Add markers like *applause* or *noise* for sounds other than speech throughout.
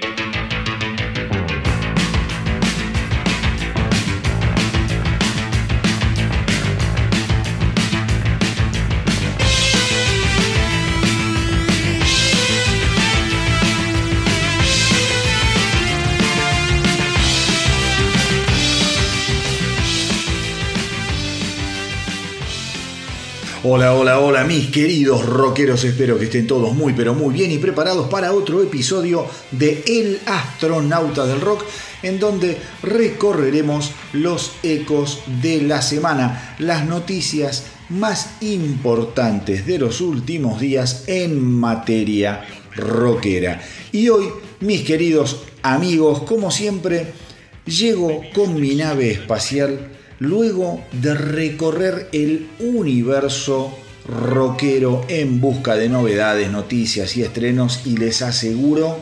Thank you. Hola, hola, hola, mis queridos rockeros. Espero que estén todos muy, pero muy bien y preparados para otro episodio de El Astronauta del Rock, en donde recorreremos los ecos de la semana, las noticias más importantes de los últimos días en materia rockera. Y hoy, mis queridos amigos, como siempre, llego con mi nave espacial luego de recorrer el universo rockero en busca de novedades, noticias y estrenos y les aseguro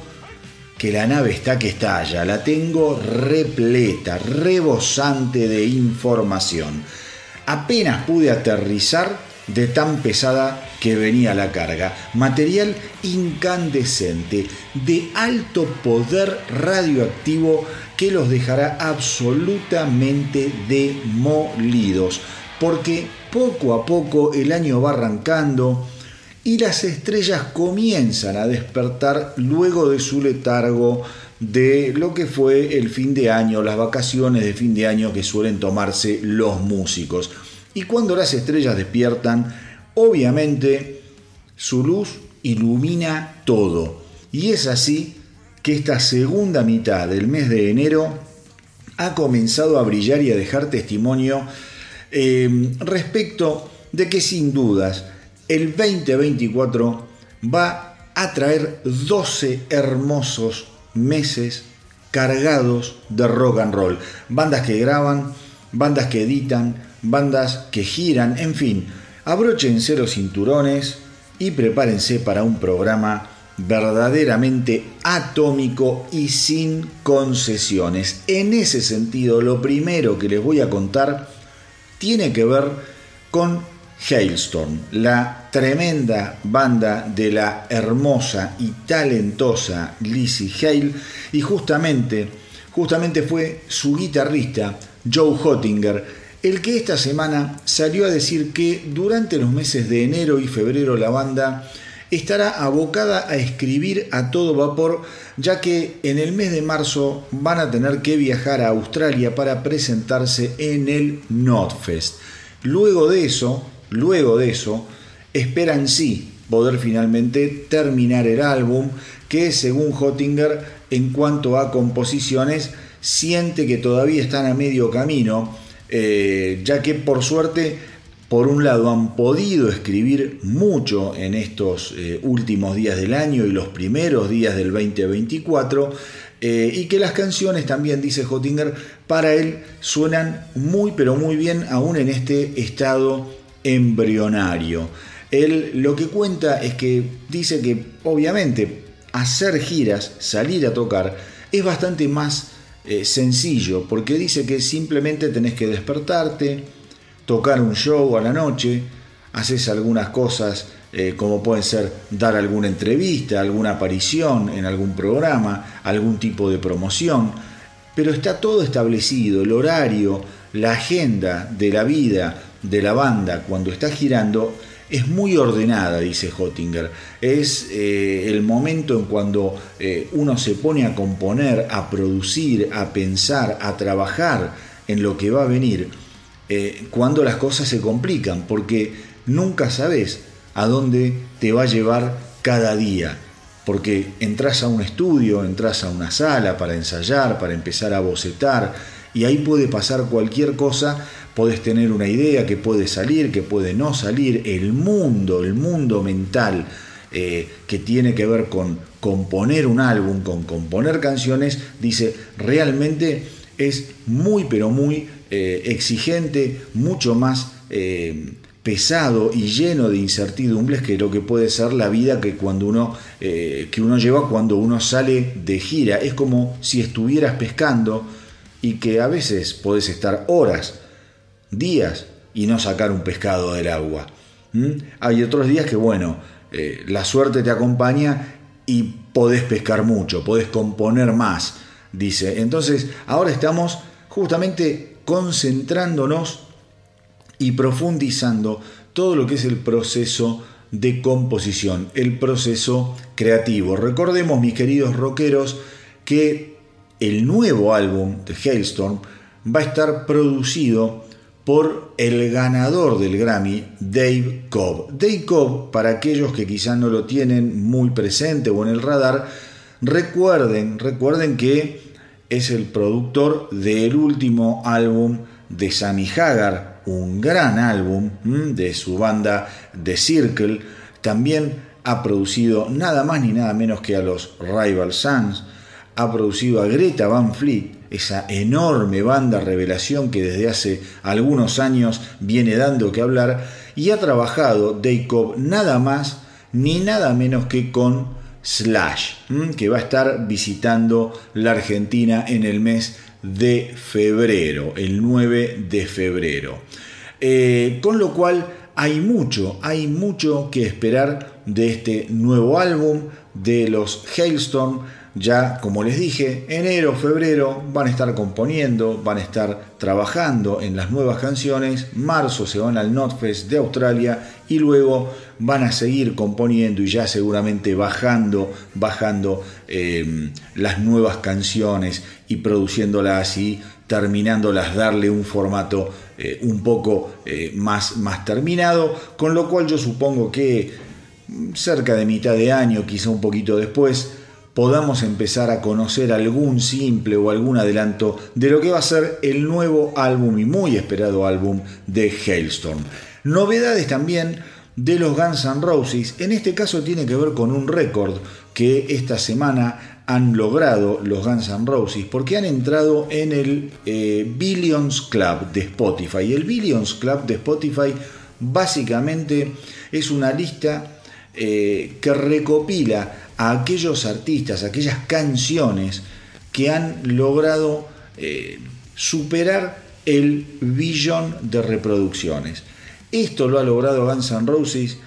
que la nave está que estalla, la tengo repleta, rebosante de información. Apenas pude aterrizar de tan pesada que venía la carga. Material incandescente, de alto poder radioactivo que los dejará absolutamente demolidos, porque poco a poco el año va arrancando y las estrellas comienzan a despertar luego de su letargo de lo que fue el fin de año, las vacaciones de fin de año que suelen tomarse los músicos. Y cuando las estrellas despiertan, obviamente su luz ilumina todo. Y es así que esta segunda mitad del mes de enero ha comenzado a brillar y a dejar testimonio eh, respecto de que sin dudas el 2024 va a traer 12 hermosos meses cargados de rock and roll. Bandas que graban, bandas que editan, bandas que giran, en fin, abróchense los cinturones y prepárense para un programa verdaderamente atómico y sin concesiones. En ese sentido, lo primero que les voy a contar tiene que ver con Hailstorm, la tremenda banda de la hermosa y talentosa Lizzie Hale y justamente justamente fue su guitarrista Joe Hottinger el que esta semana salió a decir que durante los meses de enero y febrero la banda estará abocada a escribir a todo vapor, ya que en el mes de marzo van a tener que viajar a Australia para presentarse en el Notfest. Luego de eso, luego de eso, esperan sí poder finalmente terminar el álbum, que según Hottinger, en cuanto a composiciones, siente que todavía están a medio camino, eh, ya que por suerte por un lado han podido escribir mucho en estos eh, últimos días del año y los primeros días del 2024, eh, y que las canciones también, dice Hottinger, para él suenan muy pero muy bien aún en este estado embrionario. Él lo que cuenta es que dice que obviamente hacer giras, salir a tocar, es bastante más eh, sencillo, porque dice que simplemente tenés que despertarte, tocar un show a la noche, haces algunas cosas eh, como pueden ser dar alguna entrevista, alguna aparición en algún programa, algún tipo de promoción, pero está todo establecido, el horario, la agenda de la vida de la banda cuando está girando es muy ordenada, dice Hottinger. Es eh, el momento en cuando eh, uno se pone a componer, a producir, a pensar, a trabajar en lo que va a venir eh, cuando las cosas se complican, porque nunca sabes a dónde te va a llevar cada día. Porque entras a un estudio, entras a una sala para ensayar, para empezar a bocetar, y ahí puede pasar cualquier cosa, puedes tener una idea que puede salir, que puede no salir, el mundo, el mundo mental eh, que tiene que ver con componer un álbum, con componer canciones, dice, realmente es muy, pero muy eh, exigente, mucho más eh, pesado y lleno de incertidumbres que lo que puede ser la vida que, cuando uno, que uno lleva cuando uno sale de gira. Es como si estuvieras pescando y que a veces podés estar horas, días y no sacar un pescado del agua. Hay otros días que, bueno, la suerte te acompaña y podés pescar mucho, podés componer más, dice. Entonces, ahora estamos justamente concentrándonos y profundizando todo lo que es el proceso de composición, el proceso creativo. Recordemos, mis queridos rockeros, que el nuevo álbum de Hailstorm va a estar producido por el ganador del Grammy, Dave Cobb. Dave Cobb, para aquellos que quizás no lo tienen muy presente o en el radar, recuerden, recuerden que es el productor del último álbum de Sammy Hagar, un gran álbum de su banda The Circle. También ha producido nada más ni nada menos que a los Rival Sons, ha producido a Greta Van Fleet, esa enorme banda revelación que desde hace algunos años viene dando que hablar, y ha trabajado Jacob nada más ni nada menos que con Slash, que va a estar visitando la Argentina en el mes de febrero, el 9 de febrero. Eh, con lo cual hay mucho, hay mucho que esperar de este nuevo álbum de los Hailstorm ya, como les dije, enero, febrero van a estar componiendo, van a estar trabajando en las nuevas canciones, marzo se van al Notfest de Australia y luego van a seguir componiendo y ya seguramente bajando, bajando eh, las nuevas canciones y produciéndolas y terminándolas, darle un formato eh, un poco eh, más, más terminado, con lo cual yo supongo que cerca de mitad de año, quizá un poquito después, podamos empezar a conocer algún simple o algún adelanto de lo que va a ser el nuevo álbum y muy esperado álbum de Hailstorm. Novedades también de los Guns N' Roses, en este caso tiene que ver con un récord que esta semana han logrado los Guns N' Roses porque han entrado en el eh, Billions Club de Spotify. El Billions Club de Spotify básicamente es una lista eh, que recopila a aquellos artistas, aquellas canciones que han logrado eh, superar el billón de reproducciones. Esto lo ha logrado Guns N' Roses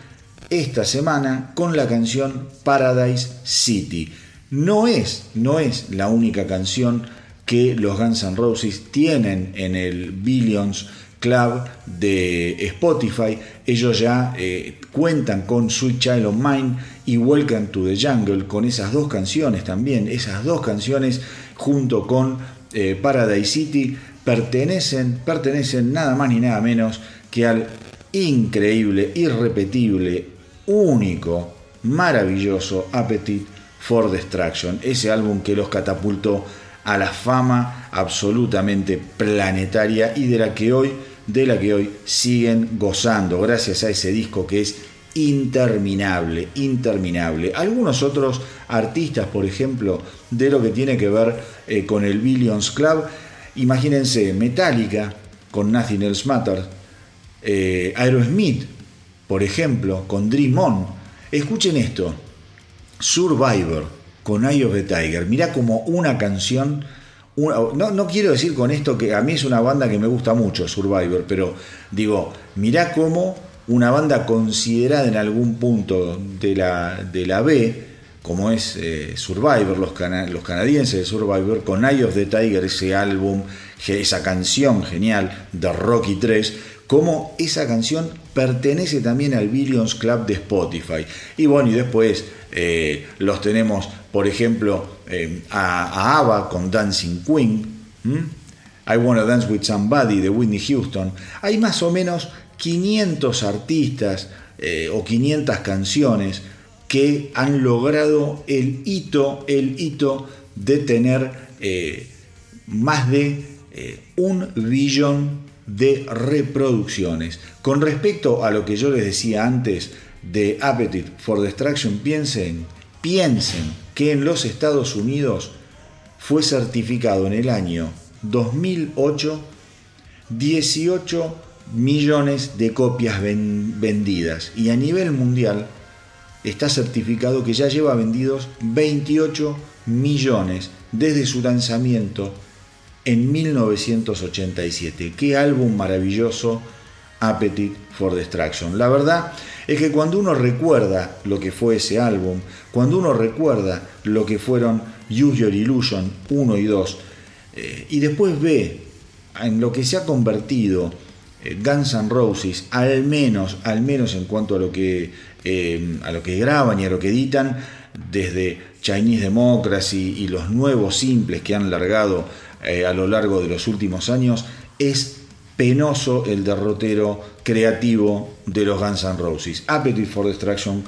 esta semana con la canción Paradise City. No es, no es la única canción que los Guns N' Roses tienen en el Billions Club de Spotify. Ellos ya eh, cuentan con Sweet Child of Mine y Welcome to the Jungle, con esas dos canciones también. Esas dos canciones junto con eh, Paradise City pertenecen, pertenecen nada más ni nada menos que al increíble, irrepetible, único, maravilloso Appetite for Destruction. Ese álbum que los catapultó a la fama absolutamente planetaria y de la que hoy de la que hoy siguen gozando gracias a ese disco que es interminable, interminable. Algunos otros artistas, por ejemplo, de lo que tiene que ver eh, con el Billions Club, imagínense Metallica con Nothing Else Matters, eh, Aerosmith, por ejemplo, con Dream On. Escuchen esto, Survivor con Eye of the Tiger. Mirá como una canción no, quiero decir con esto que a mí es una banda que me gusta mucho, Survivor, pero digo, mirá cómo una banda considerada en algún punto de la, de la B, como es eh, Survivor, los, los, canadienses de Survivor, con Eye of the Tiger, ese álbum, esa canción genial de Rocky 3, como esa canción pertenece también al Billions Club de Spotify. Y bueno, y después eh, los tenemos, por ejemplo, eh, a, ABBA con Dancing Queen, I Wanna Dance with Somebody de Whitney Houston. Hay más o menos 500 artistas eh, o 500 canciones que han logrado el hito, el hito de tener más de un billón de reproducciones. Con respecto a lo que yo les decía antes de Appetite for Destruction, piensen, piensen que en los Estados Unidos fue certificado en el año 2008 18 millones de copias vendidas y a nivel mundial está certificado que ya lleva vendidos 28 millones desde su lanzamiento en 1987. Qué álbum maravilloso, Appetite for Destruction. La verdad es que cuando uno recuerda lo que fue ese álbum, cuando uno recuerda lo que fueron Use Your Illusion 1 y 2, eh, y después ve en lo que se ha convertido eh, Guns N' Roses, al menos, al menos en cuanto a lo que, eh, a lo que graban y a lo que editan, desde Chinese Democracy y los nuevos simples que han largado a lo largo de los últimos años, es penoso el derrotero creativo de los Guns N' Roses. Appetite for Destruction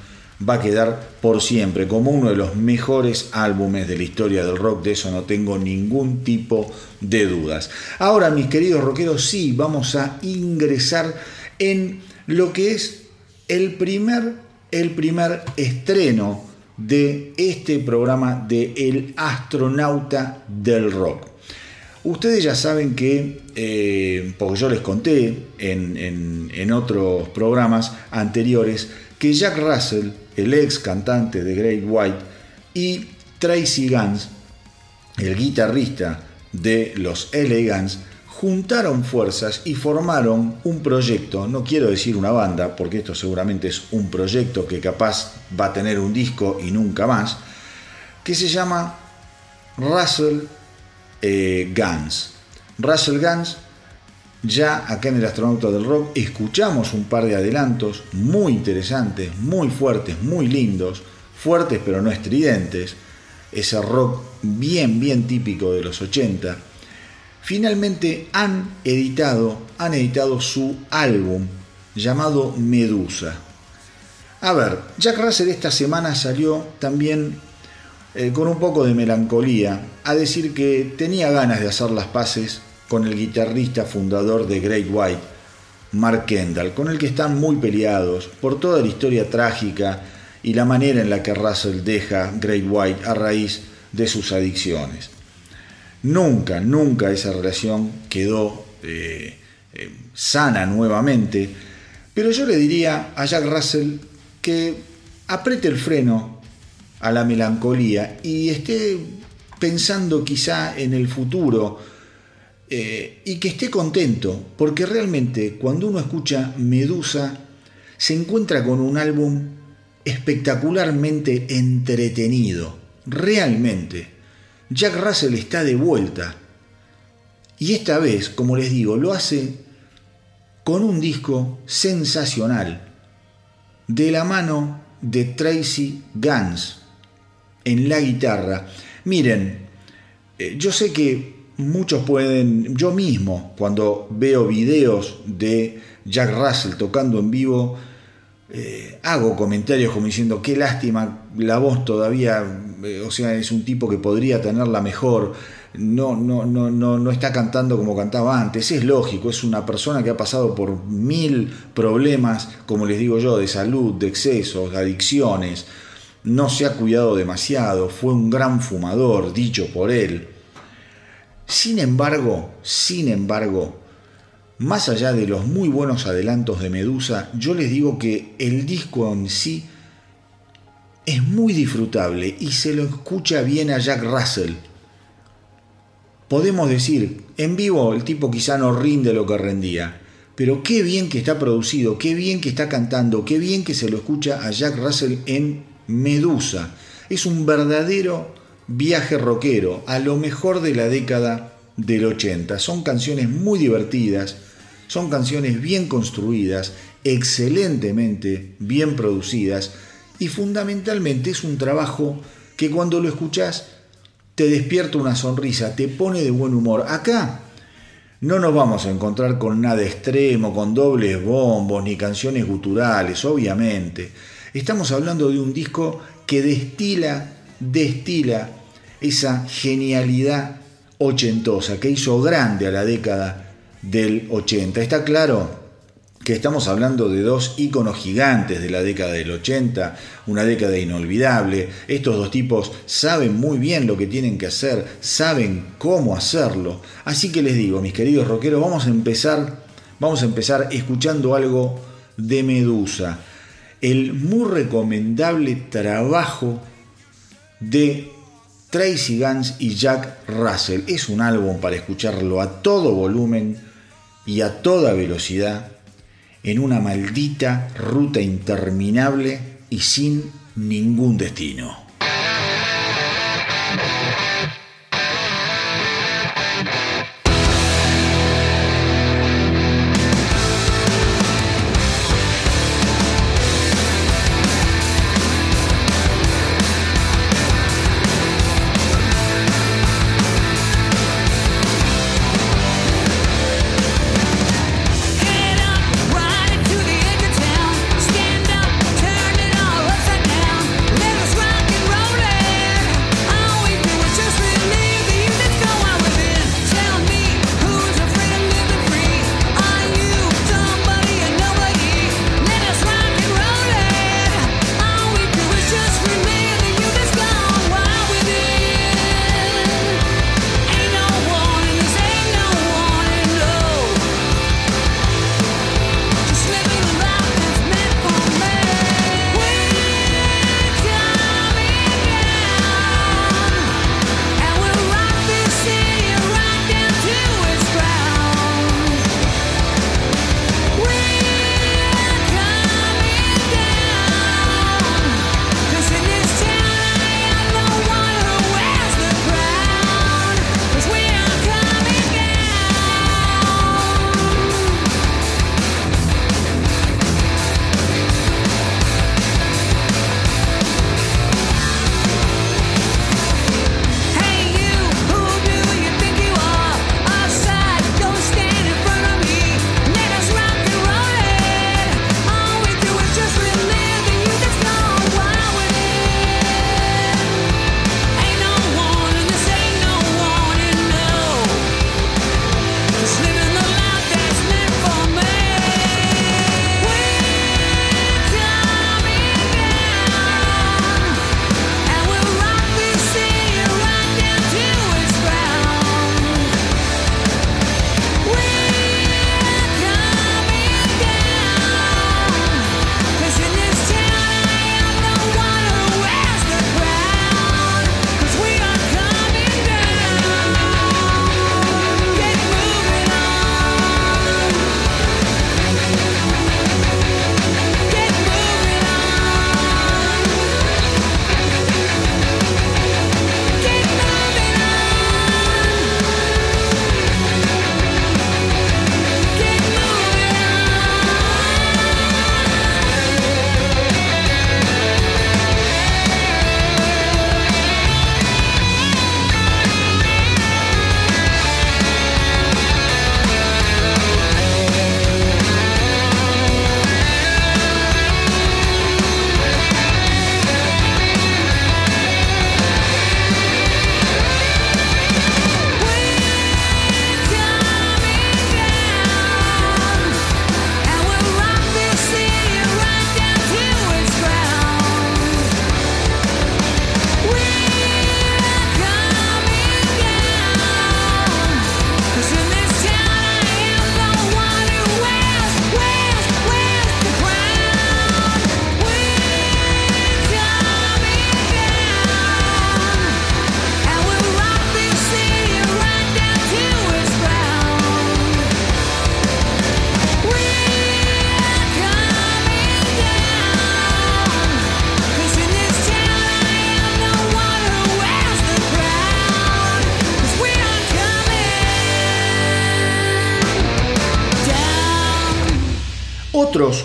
va a quedar por siempre como uno de los mejores álbumes de la historia del rock, de eso no tengo ningún tipo de dudas. Ahora, mis queridos rockeros, sí, vamos a ingresar en lo que es el primer, el primer estreno de este programa de El astronauta del rock. Ustedes ya saben que, eh, porque yo les conté en, otros programas anteriores, que Jack Russell, el ex cantante de Great White, y Tracy Guns, el guitarrista de los LA juntaron fuerzas y formaron un proyecto, no quiero decir una banda, porque esto seguramente es un proyecto que capaz va a tener un disco y nunca más, que se llama Russell eh, Guns. Russell Guns, ya acá en el Astronauta del Rock, escuchamos un par de adelantos muy interesantes, muy fuertes, muy lindos, fuertes pero no estridentes, ese rock bien, bien típico de los 80. Finalmente han editado, han editado su álbum llamado Medusa. A ver, Jack Russell esta semana salió también eh, con un poco de melancolía, a decir que tenía ganas de hacer las paces con el guitarrista fundador de Great White, Mark Kendall, con el que están muy peleados por toda la historia trágica y la manera en la que Russell deja Great White a raíz de sus adicciones. Nunca, nunca esa relación quedó eh, eh, sana nuevamente, pero yo le diría a Jack Russell que apriete el freno a la melancolía y esté pensando quizá en el futuro eh, y que esté contento, porque realmente cuando uno escucha Medusa se encuentra con un álbum espectacularmente entretenido, realmente. Jack Russell está de vuelta y esta vez, como les digo, lo hace con un disco sensacional de la mano de Tracy Guns en la guitarra. Miren, eh, yo sé que muchos pueden, yo mismo, cuando veo videos de Jack Russell tocando en vivo, eh, hago comentarios como diciendo, qué lástima, la voz todavía, eh, o sea, es un tipo que podría tenerla mejor, no, no, no, no, no está cantando como cantaba antes, es lógico, es una persona que ha pasado por mil problemas, como les digo yo, de salud, de excesos, de adicciones, no se ha cuidado demasiado, fue un gran fumador, dicho por él. Sin embargo, sin embargo, más allá de los muy buenos adelantos de Medusa, yo les digo que el disco en sí es muy disfrutable y se lo escucha bien a Jack Russell. Podemos decir, en vivo el tipo quizá no rinde lo que rendía, pero qué bien que está producido, qué bien que está cantando, qué bien que se lo escucha a Jack Russell en Medusa. Es un verdadero viaje rockero a lo mejor de la década del 80. Son canciones muy divertidas, son canciones bien construidas, excelentemente bien producidas y fundamentalmente es un trabajo que cuando lo escuchas te despierta una sonrisa, te pone de buen humor. Acá no nos vamos a encontrar con nada extremo, con dobles bombos ni canciones guturales, obviamente Estamos hablando de un disco que destila, destila esa genialidad ochentosa que hizo grande a la década del 80. Está claro que estamos hablando de dos íconos gigantes de la década del 80, una década inolvidable. Estos dos tipos saben muy bien lo que tienen que hacer, saben cómo hacerlo. Así que les digo, mis queridos rockeros, vamos a empezar, vamos a empezar escuchando algo de Medusa el muy recomendable trabajo de Tracy Guns y Jack Russell. Es un álbum para escucharlo a todo volumen y a toda velocidad, en una maldita ruta interminable y sin ningún destino.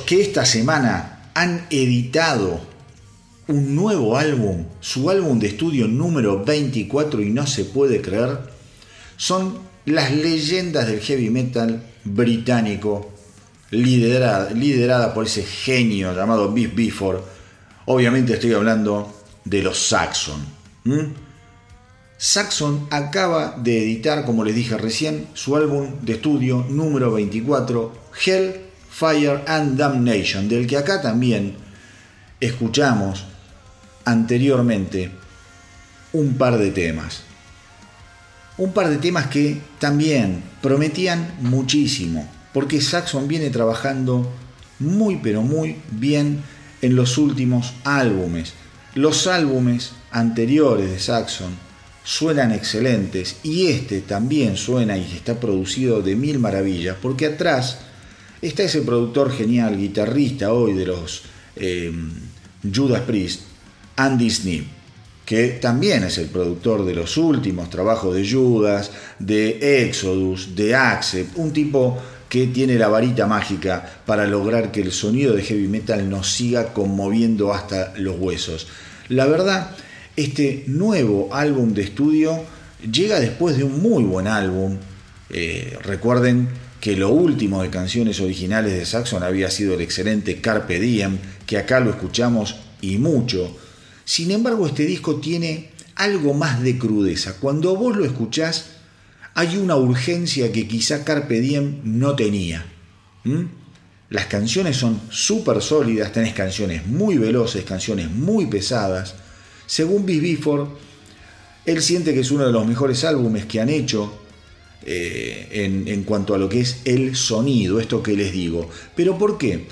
Que esta semana han editado un nuevo álbum, su álbum de estudio número 24 y no se puede creer, son las leyendas del heavy metal británico, liderada, liderada por ese genio llamado Biff Bifford. Obviamente estoy hablando de los Saxon. Saxon acaba de editar, como les dije recién, su álbum de estudio número 24, Hell Fire and Damnation, del que acá también escuchamos anteriormente un par de temas. Un par de temas que también prometían muchísimo, porque Saxon viene trabajando muy pero muy bien en los últimos álbumes. Los álbumes anteriores de Saxon suenan excelentes y este también suena y está producido de mil maravillas, porque atrás está ese productor genial, guitarrista hoy de los eh, Judas Priest, Andy Snip, que también es el productor de los últimos trabajos de Judas, de Exodus, de Accept, un tipo que tiene la varita mágica para lograr que el sonido de heavy metal nos siga conmoviendo hasta los huesos. La verdad, este nuevo álbum de estudio llega después de un muy buen álbum. Eh, recuerden que lo último de canciones originales de Saxon había sido el excelente Carpe Diem, que acá lo escuchamos y mucho. Sin embargo, este disco tiene algo más de crudeza. Cuando vos lo escuchás, hay una urgencia que quizá Carpe Diem no tenía. Las canciones son súper sólidas, tenés canciones muy veloces, canciones muy pesadas. Según Bis Bifford, él siente que es uno de los mejores álbumes que han hecho eh, en, cuanto a lo que es el sonido, esto que les digo. ¿Pero por qué?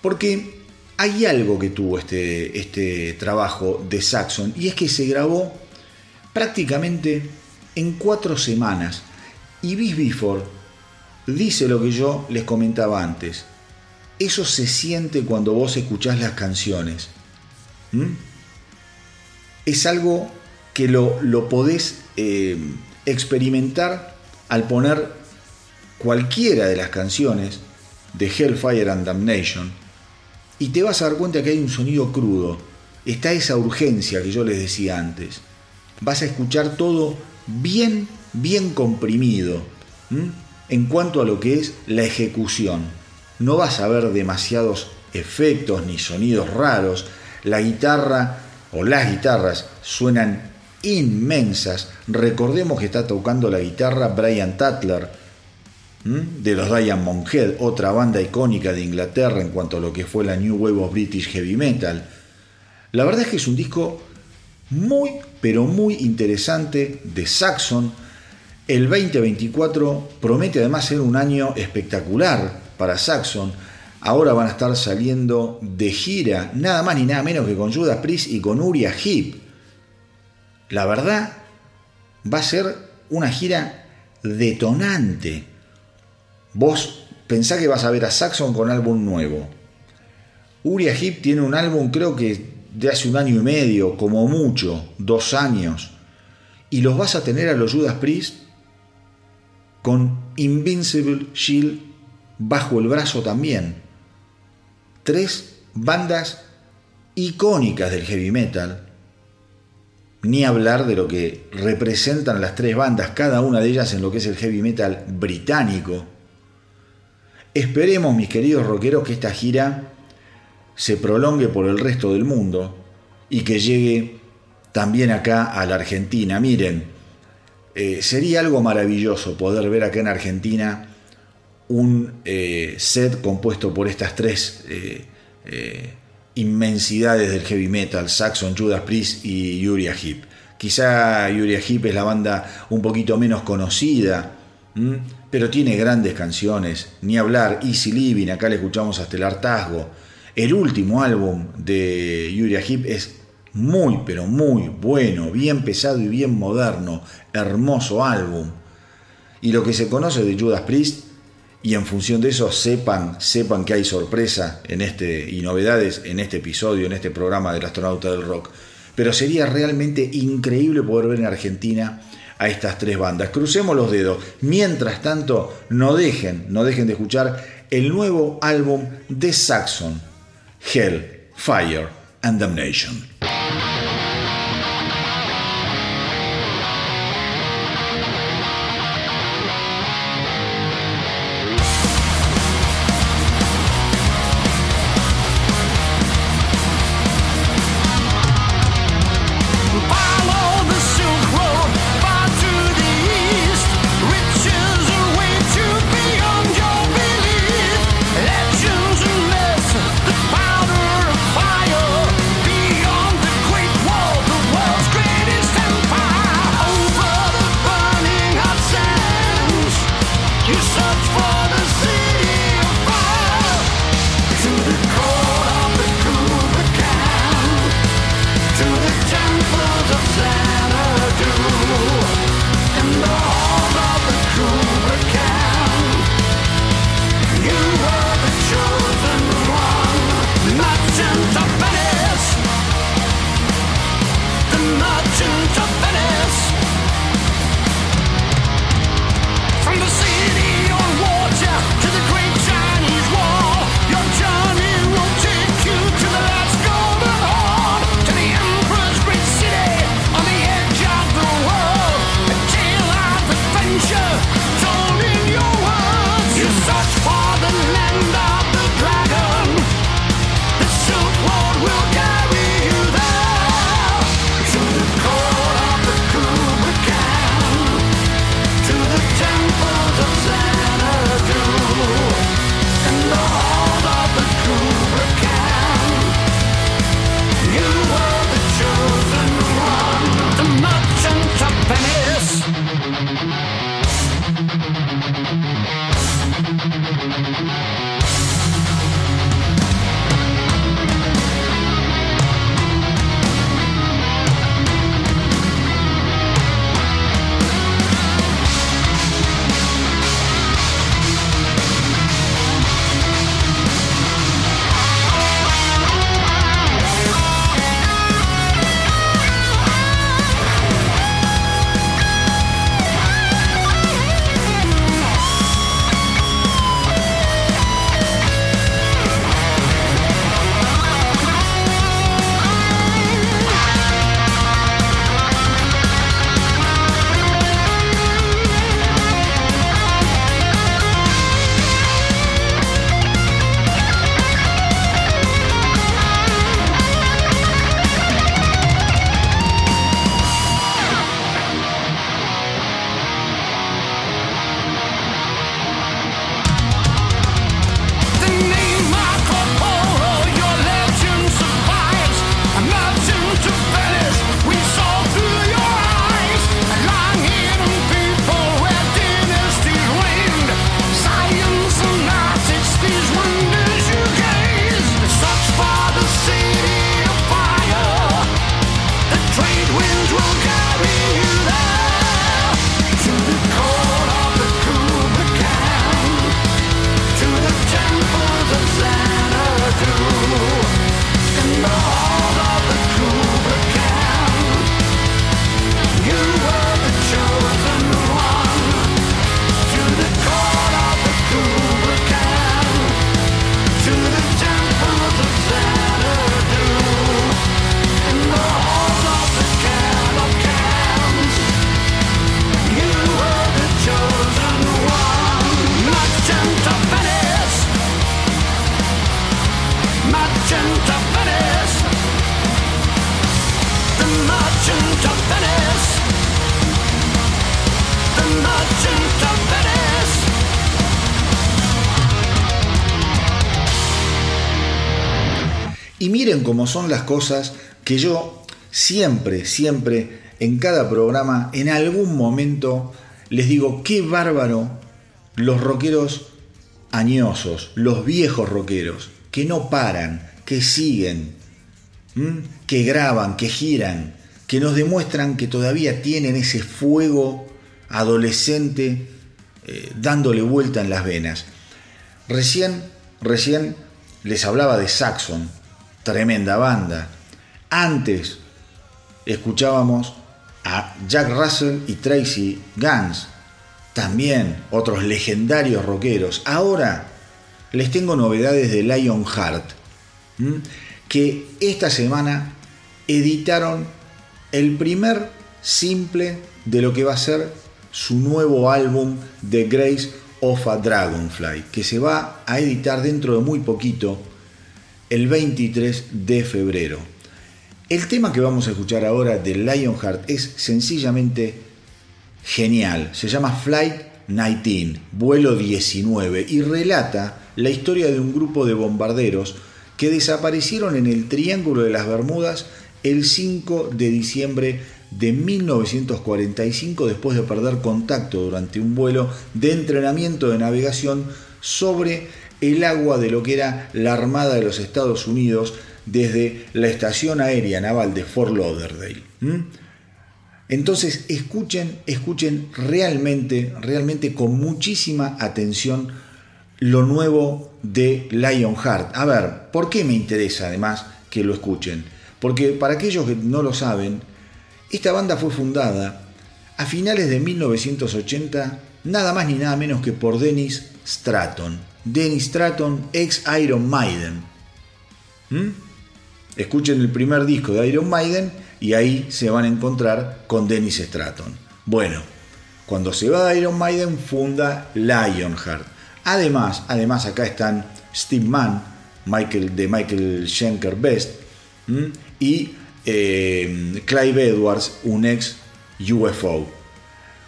Porque hay algo que tuvo este, este trabajo de Saxon y es que se grabó prácticamente en cuatro semanas. Y Bis Before dice lo que yo les comentaba antes. Eso se siente cuando vos escuchás las canciones. ¿Mm? Es algo que lo, lo podés eh, experimentar al poner cualquiera de las canciones de Hellfire and Damnation y te vas a dar cuenta que hay un sonido crudo. Está esa urgencia que yo les decía antes. Vas a escuchar todo bien, bien comprimido en cuanto a lo que es la ejecución. No vas a ver demasiados efectos ni sonidos raros. La guitarra o las guitarras suenan inmensas. Recordemos que está tocando la guitarra Brian Tatler, de los Diamond Head, otra banda icónica de Inglaterra en cuanto a lo que fue la New Wave of British Heavy Metal. La verdad es que es un disco muy, pero muy interesante de Saxon. El 2024 promete además ser un año espectacular para Saxon. Ahora van a estar saliendo de gira, nada más ni nada menos que con Judas Priest y con Uriah Heep. La verdad, va a ser una gira detonante Vos pensá que vas a ver a Saxon con álbum nuevo. Uriah Heep tiene un álbum creo que de hace un año y medio, como mucho, dos años. Y los vas a tener a los Judas Priest con Invincible Shield bajo el brazo también. Tres bandas icónicas del heavy metal. Ni hablar de lo que representan las tres bandas, cada una de ellas en lo que es el heavy metal británico. Esperemos, mis queridos rockeros, que esta gira se prolongue por el resto del mundo y que llegue también acá a la Argentina. Miren, eh, sería algo maravilloso poder ver acá en Argentina un eh, set compuesto por estas tres eh, inmensidades del heavy metal, Saxon, Judas Priest y Uriah Heep. Quizá Uriah Heep es la banda un poquito menos conocida, pero tiene grandes canciones, ni hablar, Easy Living, acá le escuchamos hasta el hartazgo. El último álbum de Uriah Heep es muy, pero muy bueno, bien pesado y bien moderno, hermoso álbum. Y lo que se conoce de Judas Priest, y en función de eso sepan, sepan que hay sorpresa en este, y novedades en este episodio, en este programa del astronauta del rock. Pero sería realmente increíble poder ver en Argentina a estas tres bandas. Crucemos los dedos. Mientras tanto, no dejen, no dejen de escuchar el nuevo álbum de Saxon, Hell, Fire and Damnation. Las cosas que yo siempre, siempre, en cada programa, en algún momento, les digo, qué bárbaro los rockeros añosos, los viejos rockeros, que no paran, que siguen, que graban, que giran, que nos demuestran que todavía tienen ese fuego adolescente eh, dándole vuelta en las venas. Recién, recién les hablaba de Saxon, tremenda banda. Antes escuchábamos a Jack Russell y Tracy Guns, también otros legendarios rockeros. Ahora les tengo novedades de Lionheart, que esta semana editaron el primer simple de lo que va a ser su nuevo álbum The Grace of a Dragonfly, que se va a editar dentro de muy poquito, el 23 de febrero. El tema que vamos a escuchar ahora de Lionheart es sencillamente genial. Se llama Flight 19, vuelo 19, y relata la historia de un grupo de bombarderos que desaparecieron en el Triángulo de las Bermudas el 5 de diciembre de 1945 después de perder contacto durante un vuelo de entrenamiento de navegación sobre el agua de lo que era la Armada de los Estados Unidos desde la Estación Aérea Naval de Fort Lauderdale. Entonces escuchen, escuchen realmente, realmente con muchísima atención lo nuevo de Lionheart. A ver, ¿por qué me interesa además que lo escuchen? Porque para aquellos que no lo saben, esta banda fue fundada a finales de 1980, nada más ni nada menos que por Dennis Stratton. Dennis Stratton, ex Iron Maiden. ¿Mm? Escuchen el primer disco de Iron Maiden y ahí se van a encontrar con Dennis Stratton. Bueno, cuando se va de Iron Maiden funda Lionheart. Además, además acá están Steve Mann, Michael, de Michael Schenker Best, y eh, Clive Edwards, un ex UFO.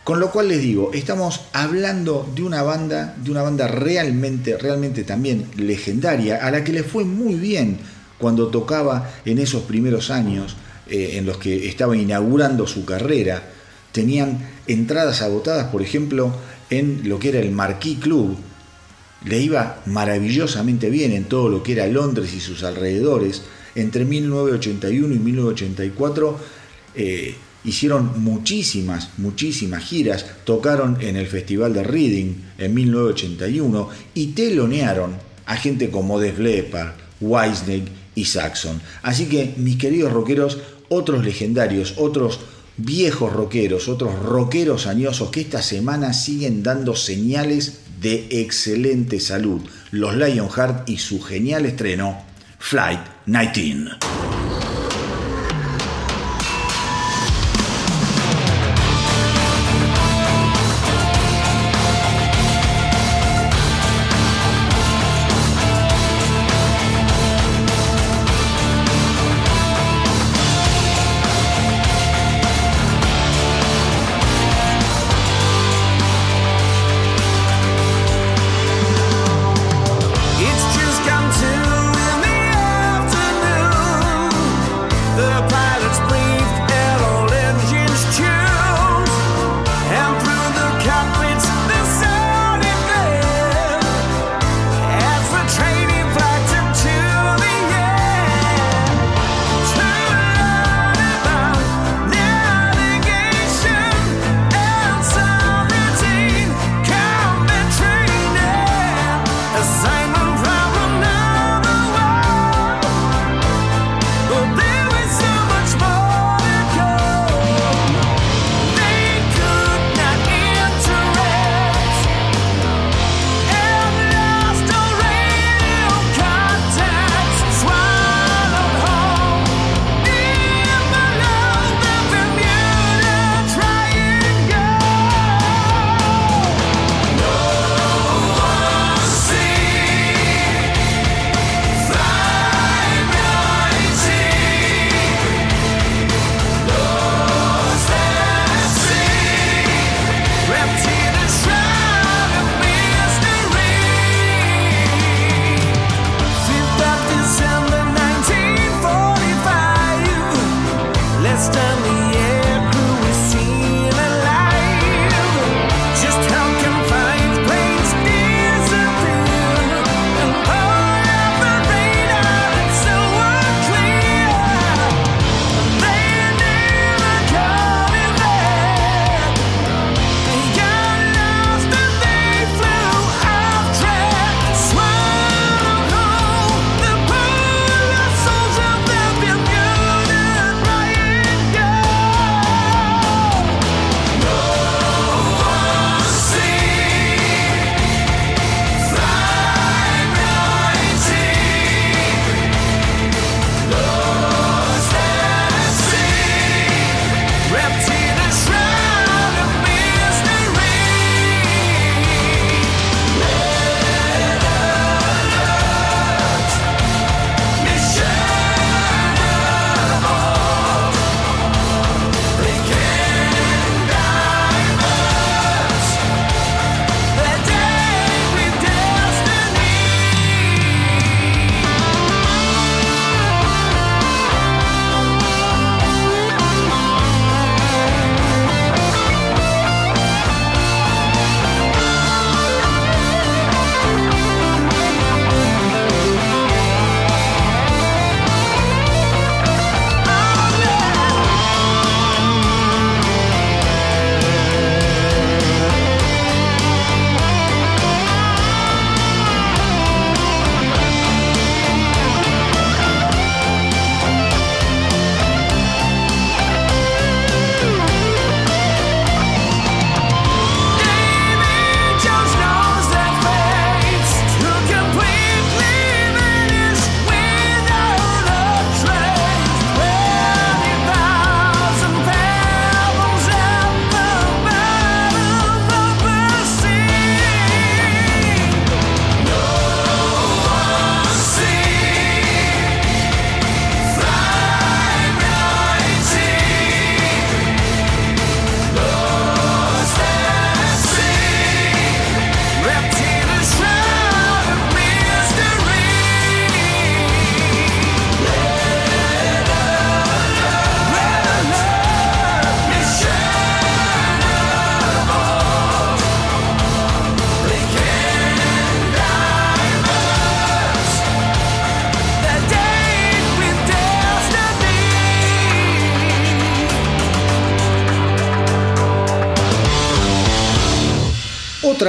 Con lo cual les digo, estamos hablando de una banda, de una banda realmente, realmente también legendaria, a la que le fue muy bien cuando tocaba en esos primeros años eh, en los que estaba inaugurando su carrera, tenían entradas agotadas, por ejemplo, en lo que era el Marquis Club. Le iba maravillosamente bien en todo lo que era Londres y sus alrededores. Entre 1981 y 1984 eh, hicieron muchísimas, muchísimas giras. Tocaron en el Festival de Reading en 1981 y telonearon a gente como Def Leppard, Whitesnake y Saxon. Así que, mis queridos rockeros, otros legendarios, otros viejos rockeros, otros rockeros añosos que esta semana siguen dando señales de excelente salud. Los Lionheart y su genial estreno, Flight 19.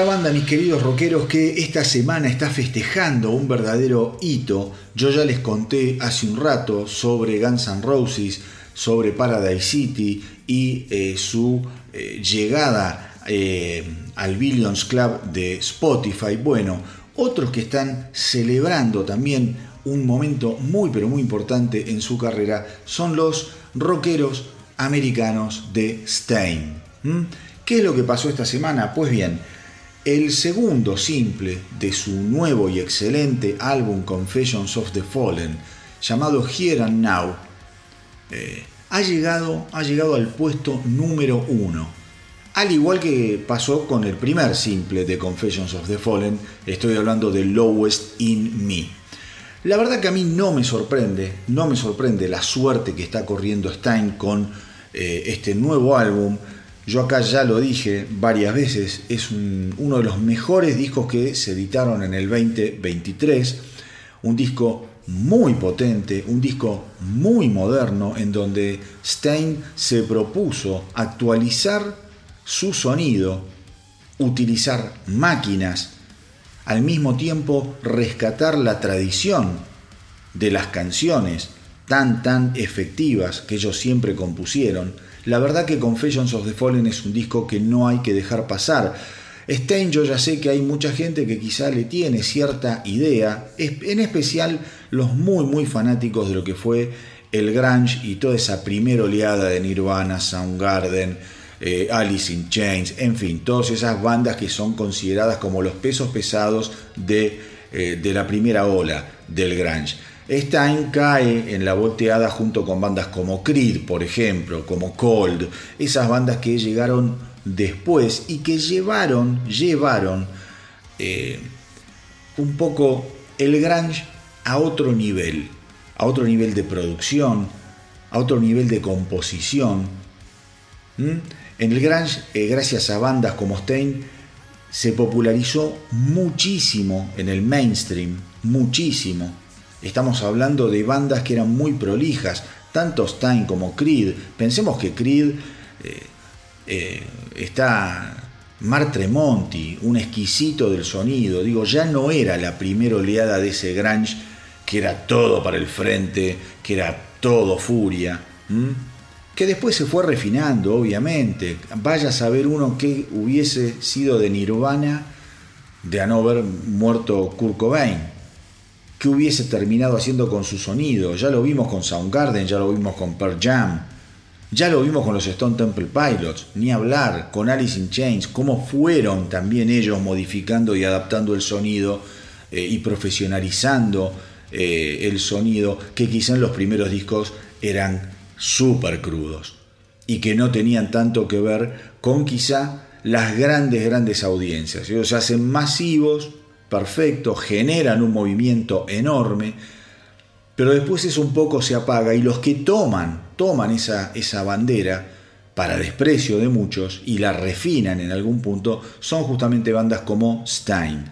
Banda, mis queridos rockeros, que esta semana está festejando un verdadero hito. Yo ya les conté hace un rato sobre Guns N' Roses, sobre Paradise City y eh, su eh, llegada eh, al Billions Club de Spotify. Bueno, otros que están celebrando también un momento muy pero muy importante en su carrera son los rockeros americanos de Stein. ¿Qué es lo que pasó esta semana? Pues bien, el segundo simple de su nuevo y excelente álbum Confessions of the Fallen, llamado Here and Now, eh, ha, llegado, ha llegado al puesto número uno. Al igual que pasó con el primer simple de Confessions of the Fallen, estoy hablando de Lowest in Me. La verdad que a mí no me sorprende, no me sorprende la suerte que está corriendo Stein con eh, este nuevo álbum, yo acá ya lo dije varias veces, es uno de los mejores discos que se editaron en el 2023, un disco muy potente, un disco muy moderno en donde Stein se propuso actualizar su sonido, utilizar máquinas, al mismo tiempo rescatar la tradición de las canciones tan tan efectivas que ellos siempre compusieron la verdad que Confessions of the Fallen es un disco que no hay que dejar pasar. Stein, yo ya sé que hay mucha gente que quizá le tiene cierta idea, en especial los muy muy fanáticos de lo que fue el grunge y toda esa primera oleada de Nirvana, Soundgarden, eh, Alice in Chains, en fin, todas esas bandas que son consideradas como los pesos pesados de, eh, de la primera ola del grunge. Stein cae en la volteada junto con bandas como Creed, por ejemplo, como Cold, esas bandas que llegaron después y que llevaron, llevaron eh, un poco el grunge a otro nivel, a otro nivel de producción, a otro nivel de composición. En el grunge, eh, gracias a bandas como Stein, se popularizó muchísimo en el mainstream, muchísimo Estamos hablando de bandas que eran muy prolijas, tanto Stein como Creed. Pensemos que Creed eh, eh, está Mar Tremonti, un exquisito del sonido. Digo, ya no era la primera oleada de ese grunge que era todo para el frente, que era todo furia. Que después se fue refinando, obviamente. Vaya a saber uno qué hubiese sido de Nirvana de no haber muerto Kurt Cobain qué hubiese terminado haciendo con su sonido. Ya lo vimos con Soundgarden, ya lo vimos con Pearl Jam, ya lo vimos con los Stone Temple Pilots, ni hablar con Alice in Chains, cómo fueron también ellos modificando y adaptando el sonido eh, y profesionalizando eh, el sonido, que quizá en los primeros discos eran súper crudos y que no tenían tanto que ver con quizá las grandes, grandes audiencias. Ellos se hacen masivos, perfecto, generan un movimiento enorme, pero después eso un poco se apaga y los que toman, toman esa, esa bandera para desprecio de muchos y la refinan en algún punto, son justamente bandas como Stein.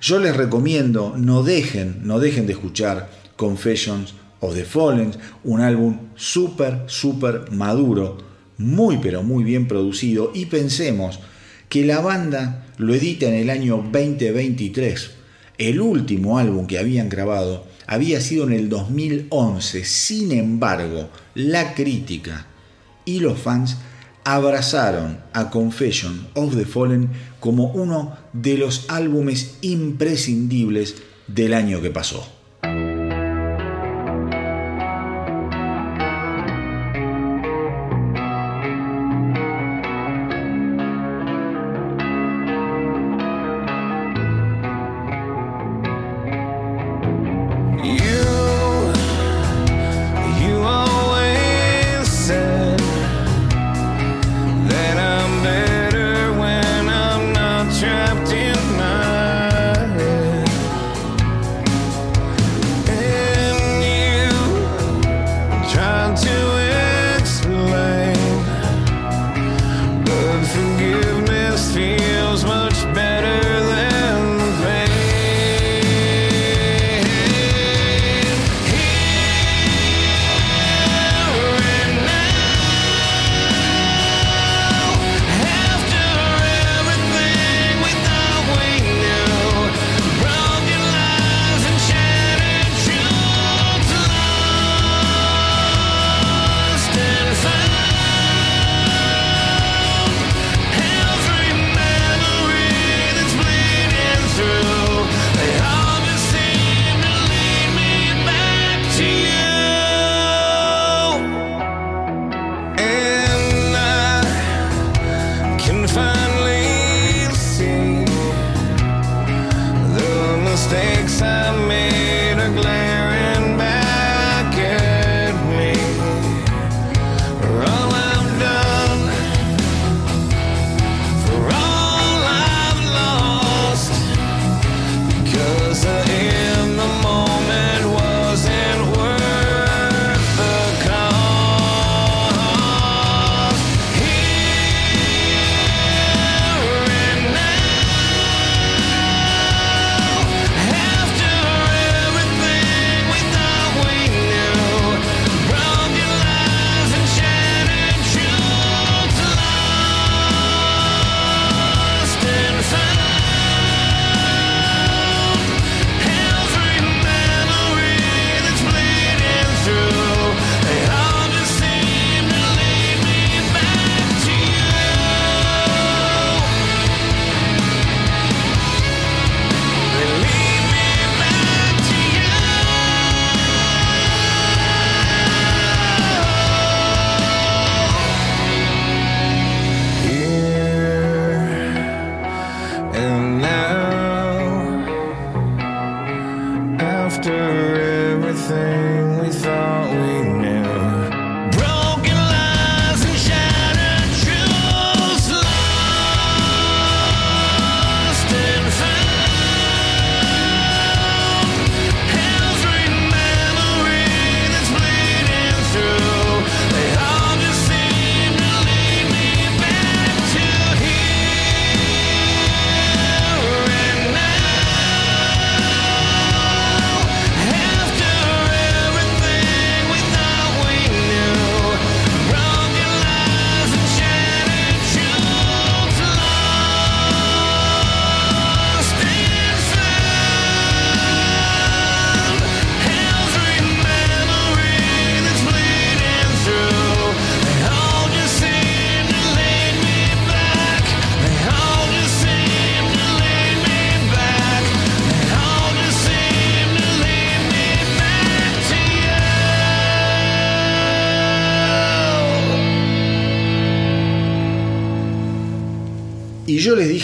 Yo les recomiendo, no dejen, no dejen de escuchar Confessions of the Fallen, un álbum súper, súper maduro, muy pero muy bien producido y pensemos que la banda lo edita en el año 2023. El último álbum que habían grabado había sido en el 2011. Sin embargo, la crítica y los fans abrazaron a Confession of the Fallen como uno de los álbumes imprescindibles del año que pasó.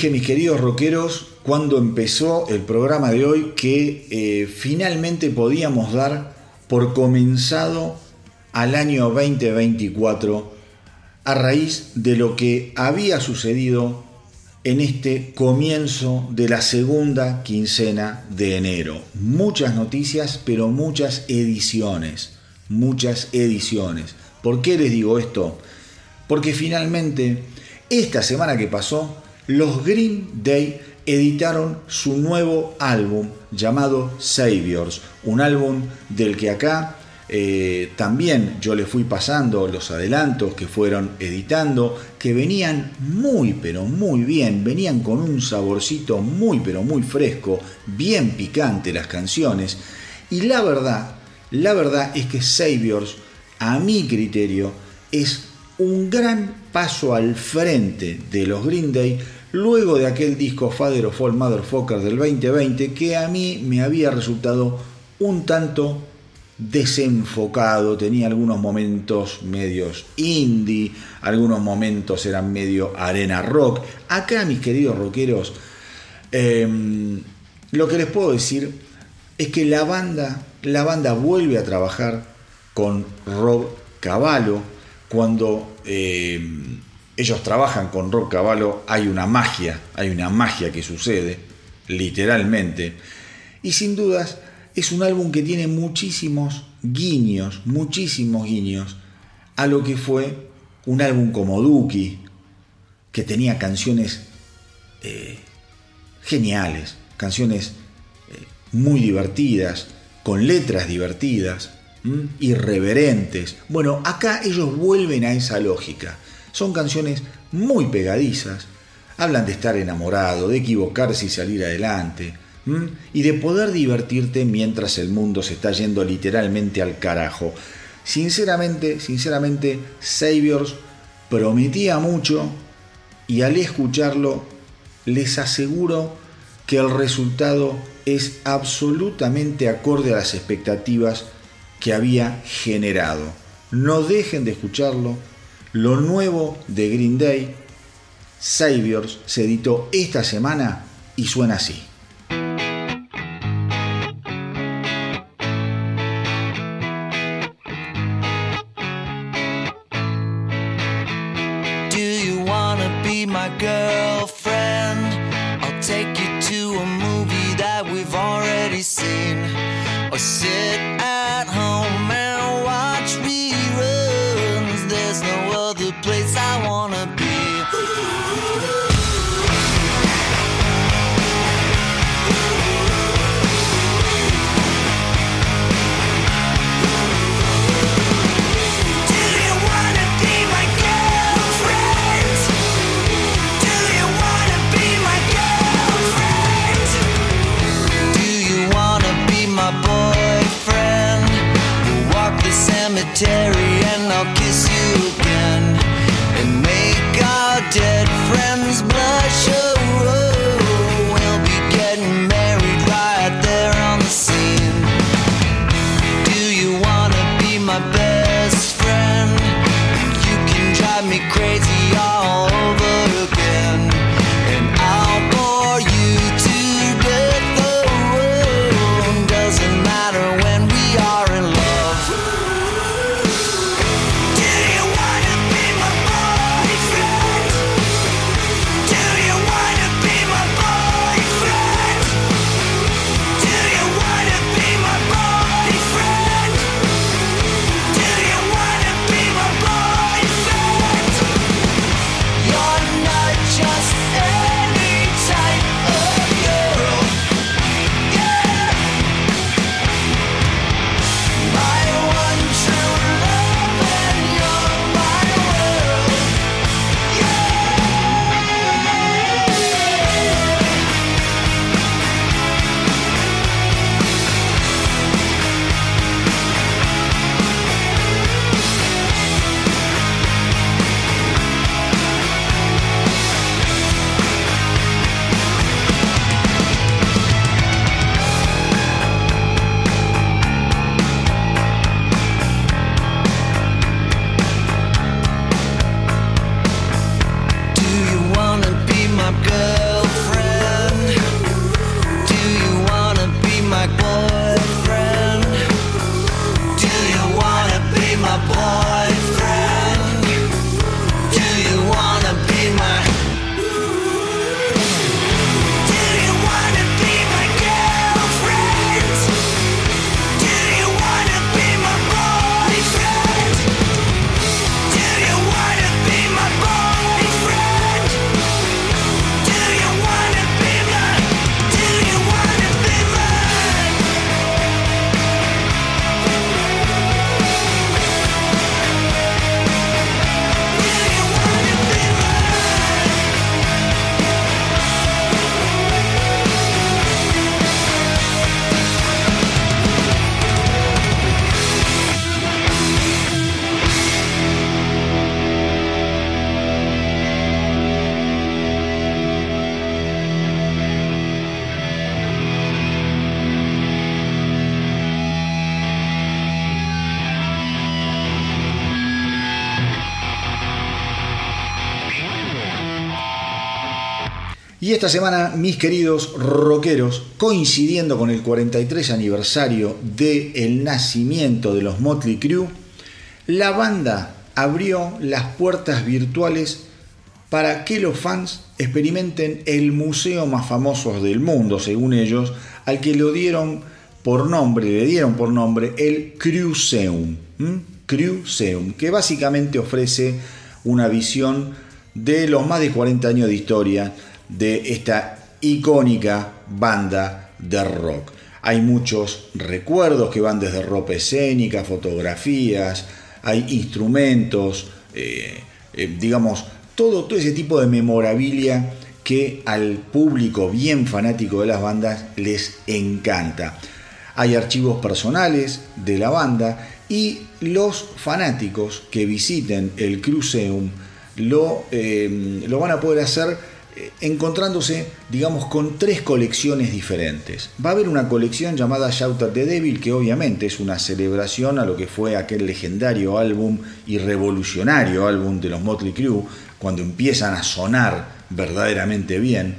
Dije, mis queridos rockeros, cuando empezó el programa de hoy, que eh, finalmente podíamos dar por comenzado al año 2024 a raíz de lo que había sucedido en este comienzo de la segunda quincena de enero. Muchas noticias, pero muchas ediciones, muchas ediciones. ¿Por qué les digo esto? Porque finalmente, esta semana que pasó, los Green Day editaron su nuevo álbum llamado Saviors, un álbum del que acá eh, también yo le fui pasando los adelantos que fueron editando, que venían muy pero muy bien, venían con un saborcito muy pero muy fresco, bien picante las canciones. Y la verdad, la verdad es que Saviors, a mi criterio, es un gran paso al frente de los Green Day luego de aquel disco Father of All Motherfuckers del 2020 que a mí me había resultado un tanto desenfocado, tenía algunos momentos medios indie, algunos momentos eran medio arena rock. Acá, mis queridos rockeros, em, lo que les puedo decir es que la banda, la banda vuelve a trabajar con Rob Cavallo. Cuando em, ellos trabajan con Rob Cavallo hay una magia, hay una magia que sucede, literalmente. Y sin dudas, es un álbum que tiene muchísimos guiños, muchísimos guiños a lo que fue un álbum como Dookie, que tenía canciones eh, geniales, canciones eh, muy divertidas, con letras divertidas, irreverentes. Bueno, acá ellos vuelven a esa lógica. Son canciones muy pegadizas, hablan de estar enamorado, de equivocarse y salir adelante, y de poder divertirte mientras el mundo se está yendo literalmente al carajo. Sinceramente, sinceramente, Saviors prometía mucho y al escucharlo les aseguro que el resultado es absolutamente acorde a las expectativas que había generado. No dejen de escucharlo. Lo nuevo de Green Day, Saviors, se editó esta semana y suena así. Y esta semana, mis queridos rockeros, coincidiendo con el 43 aniversario del el nacimiento de los Motley Crue, la banda abrió las puertas virtuales para que los fans experimenten el museo más famoso del mundo, según ellos, al que le dieron por nombre, le dieron por nombre el Cruiseum, Cruiseum, que básicamente ofrece una visión de los más de 40 años de historia de esta icónica banda de rock. Hay muchos recuerdos que van desde ropa escénica, fotografías, hay instrumentos, eh, eh, digamos, todo, todo ese tipo de memorabilia que al público bien fanático de las bandas les encanta. Hay archivos personales de la banda y los fanáticos que visiten el Cruceum lo, eh, lo van a poder hacer encontrándose, digamos, con tres colecciones diferentes. Va a haber una colección llamada Shout at the Devil, que obviamente es una celebración a lo que fue aquel legendario álbum y revolucionario álbum de los Motley Crue, cuando empiezan a sonar verdaderamente bien.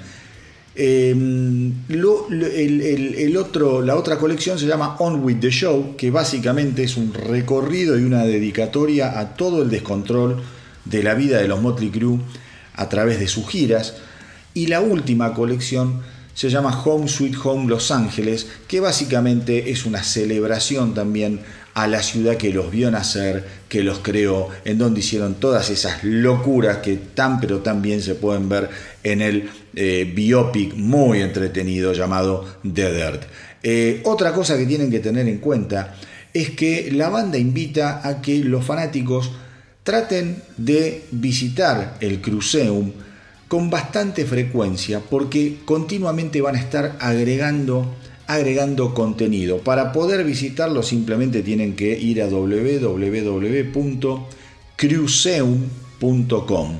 Em, el, otro, la otra colección se llama On With The Show, que básicamente es un recorrido y una dedicatoria a todo el descontrol de la vida de los Motley Crue a través de sus giras. Y la última colección se llama Home Sweet Home Los Ángeles, que básicamente es una celebración también a la ciudad que los vio nacer, que los creó, en donde hicieron todas esas locuras que tan pero tan bien se pueden ver en el eh, biopic muy entretenido llamado The Dirt. Eh, otra cosa que tienen que tener en cuenta es que la banda invita a que los fanáticos traten de visitar el Cruceum con bastante frecuencia porque continuamente van a estar agregando, agregando contenido. Para poder visitarlo simplemente tienen que ir a www.cruceum.com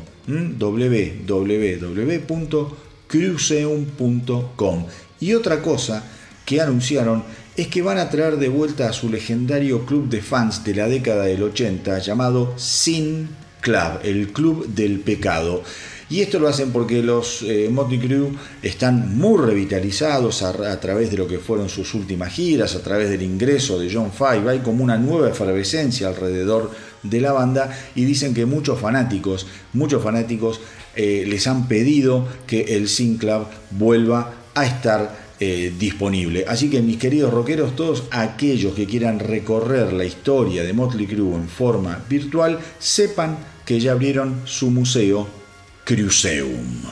www.cruceum.com y otra cosa que anunciaron es que van a traer de vuelta a su legendario club de fans de la década del 80 llamado Sin Club, el Club del Pecado. Y esto lo hacen porque los eh, Motley Crue están muy revitalizados a, través de lo que fueron sus últimas giras, a través del ingreso de John Five. Hay como una nueva efervescencia alrededor de la banda y dicen que muchos fanáticos, muchos fanáticos eh, les han pedido que el Sin Club vuelva a estar eh, disponible. Así que mis queridos rockeros, todos aquellos que quieran recorrer la historia de Motley Crue en forma virtual, sepan que ya abrieron su museo Cruceum.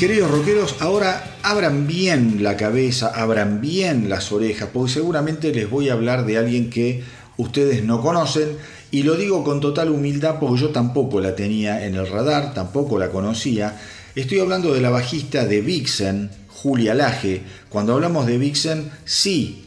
Queridos rockeros, ahora abran bien la cabeza, abran bien las orejas, porque seguramente les voy a hablar de alguien que ustedes no conocen y lo digo con total humildad porque yo tampoco la tenía en el radar, tampoco la conocía. Estoy hablando de la bajista de Vixen, Julia Laje. Cuando hablamos de Vixen, sí,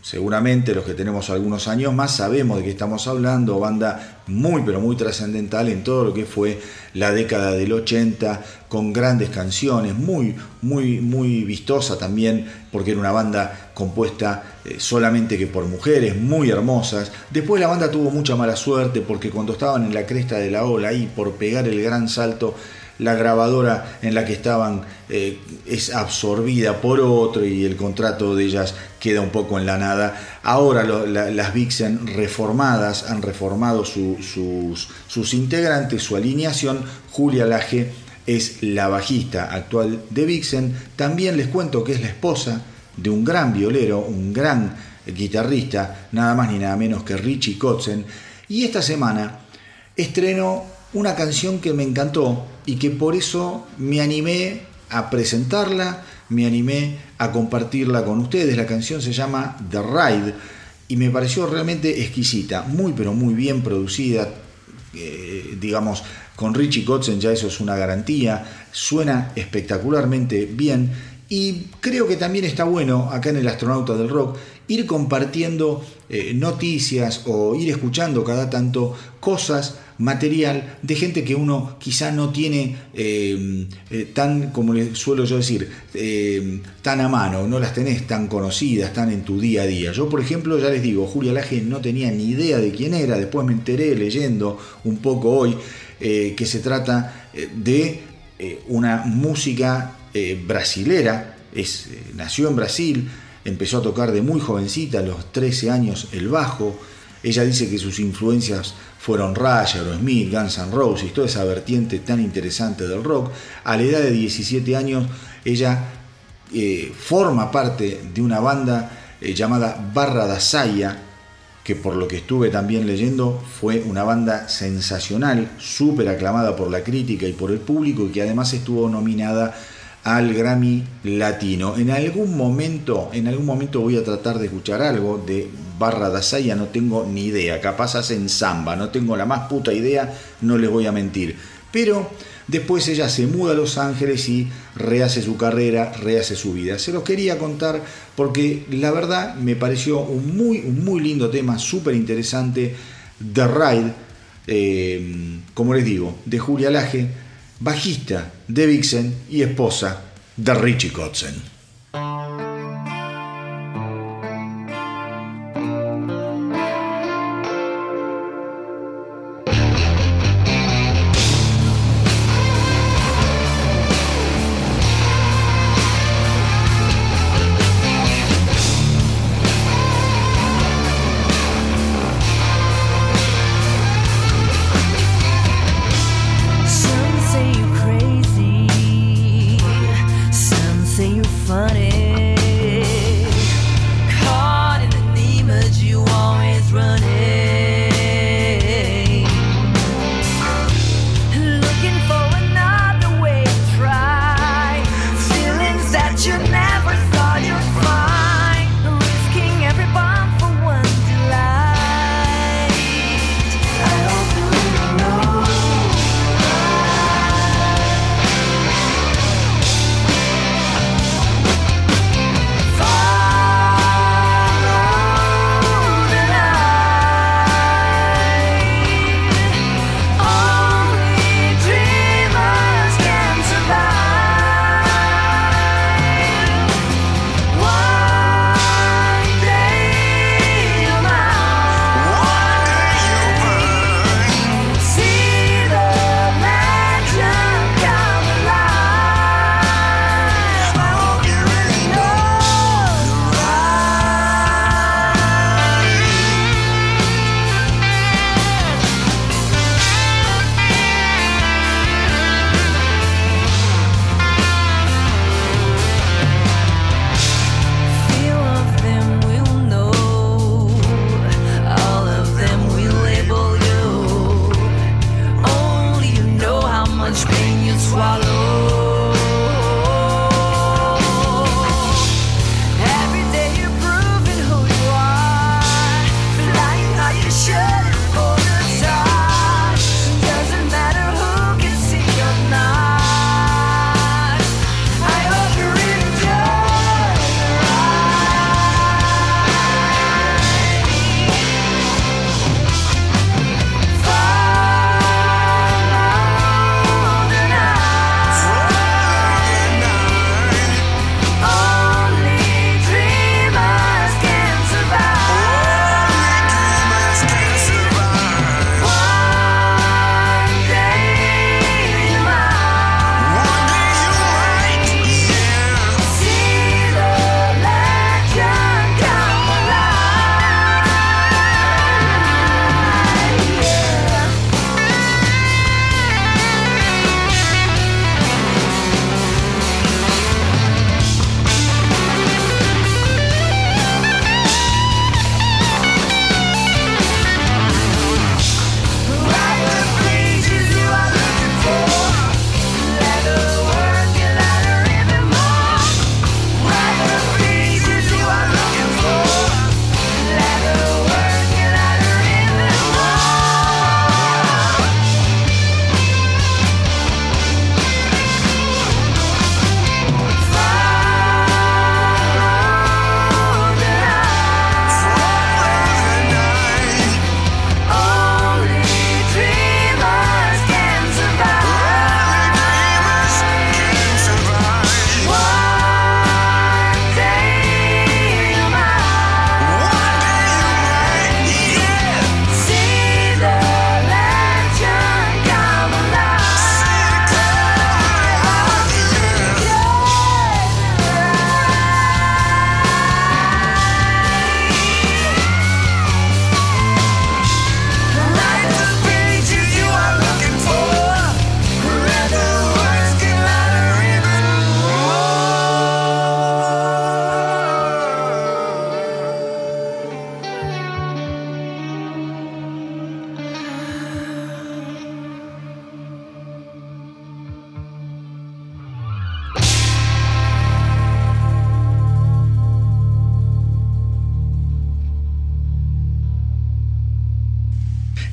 Seguramente los que tenemos algunos años más sabemos de qué estamos hablando, banda muy pero muy trascendental en todo lo que fue la década del 80, con grandes canciones, muy muy muy vistosa también, porque era una banda compuesta eh, solamente que por mujeres muy hermosas. Después la banda tuvo mucha mala suerte porque cuando estaban en la cresta de la ola y por pegar el gran salto la grabadora en la que estaban eh, es absorbida por otro y el contrato de ellas queda un poco en la nada. Ahora las Vixen reformadas han reformado sus, sus integrantes, su alineación. Julia Laje es la bajista actual de Vixen. También les cuento que es la esposa de un gran violero, un gran guitarrista, nada más ni nada menos que Richie Kotzen. Y esta semana estrenó una canción que me encantó y que por eso me animé a presentarla, me animé a compartirla con ustedes. La canción se llama The Ride y me pareció realmente exquisita, muy pero muy bien producida, eh, digamos, con Richie Kotzen ya eso es una garantía, suena espectacularmente bien y creo que también está bueno acá en el Astronauta del Rock ir compartiendo eh, noticias o ir escuchando cada tanto cosas material de gente que uno quizá no tiene eh, eh, tan, como le suelo yo decir, eh, tan a mano, no las tenés tan conocidas, tan en tu día a día. Yo, por ejemplo, ya les digo, Julia Laje no tenía ni idea de quién era, después me enteré leyendo un poco hoy que se trata de una música brasilera, es, nació en Brasil, empezó a tocar de muy jovencita, a los 13 años, el bajo. Ella dice que sus influencias fueron Rush, Aerosmith, Guns N' Roses, toda esa vertiente tan interesante del rock. A la edad de 17 años, ella eh, forma parte de una banda eh, llamada Barra da Saya, que por lo que estuve también leyendo fue una banda sensacional, súper aclamada por la crítica y por el público y que además estuvo nominada al Grammy Latino. En algún momento, en algún momento voy a tratar de escuchar algo de Barra Dasaya, no tengo ni idea. Capaz hacen samba, no tengo la más puta idea, no les voy a mentir. Pero después ella se muda a Los Ángeles y rehace su carrera, rehace su vida. Se los quería contar porque la verdad me pareció un muy, muy lindo tema, súper interesante. The Ride, eh, como les digo, de Julia Laje bajista de Vixen y esposa de Richie Kotzen.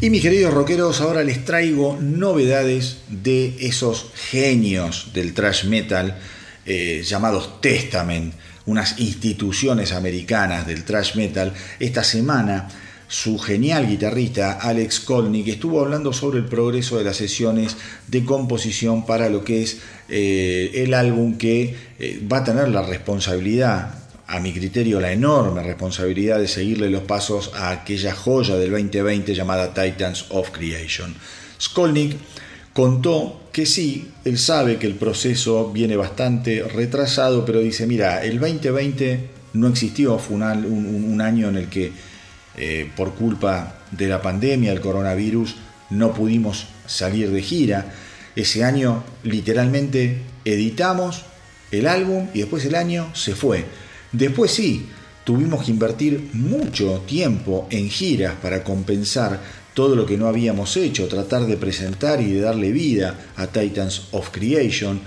Y mis queridos rockeros, ahora les traigo novedades de esos genios del thrash metal eh, llamados Testament, unas instituciones americanas del thrash metal. Esta semana su genial guitarrista Alex Kolnick estuvo hablando sobre el progreso de las sesiones de composición para lo que es eh, el álbum que eh, va a tener la responsabilidad a mi criterio, la enorme responsabilidad de seguirle los pasos a aquella joya del 2020 llamada Titans of Creation. Skolnick contó que sí, él sabe que el proceso viene bastante retrasado, pero dice, mira, el 2020 no existió, fue un, año en el que eh, por culpa de la pandemia, el coronavirus, no pudimos salir de gira. Ese año literalmente editamos el álbum y después el año se fue. Después sí, tuvimos que invertir mucho tiempo en giras para compensar todo lo que no habíamos hecho, tratar de presentar y de darle vida a Titans of Creation.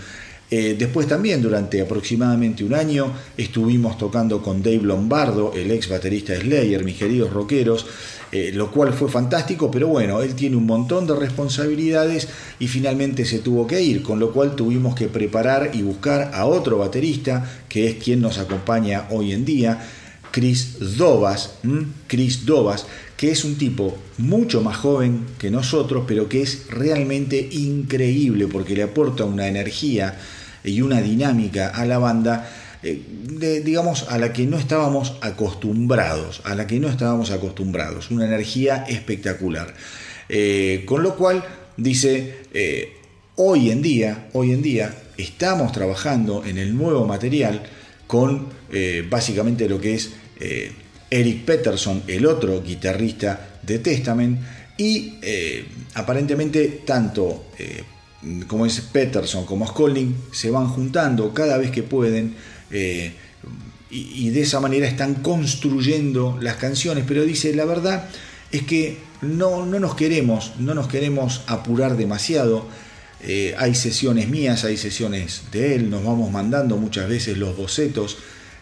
Eh, después también durante aproximadamente un año estuvimos tocando con Dave Lombardo, el ex baterista de Slayer, mis queridos rockeros, eh, lo cual fue fantástico, pero bueno, él tiene un montón de responsabilidades y finalmente se tuvo que ir, con lo cual tuvimos que preparar y buscar a otro baterista, que es quien nos acompaña hoy en día, Chris Dobas, Chris Dobas, que es un tipo mucho más joven que nosotros, pero que es realmente increíble porque le aporta una energía y una dinámica a la banda eh, digamos, a la que no estábamos acostumbrados, a la que no estábamos acostumbrados, una energía espectacular. Eh, con lo cual, dice, eh, hoy en día, hoy en día, estamos trabajando en el nuevo material con básicamente lo que es Eric Peterson, el otro guitarrista de Testament, y aparentemente tanto como es Peterson como Skolling se van juntando cada vez que pueden eh, y, de esa manera están construyendo las canciones, pero dice, la verdad es que no, no nos queremos, no nos queremos apurar demasiado. Eh, hay sesiones mías, hay sesiones de él, nos vamos mandando muchas veces los bocetos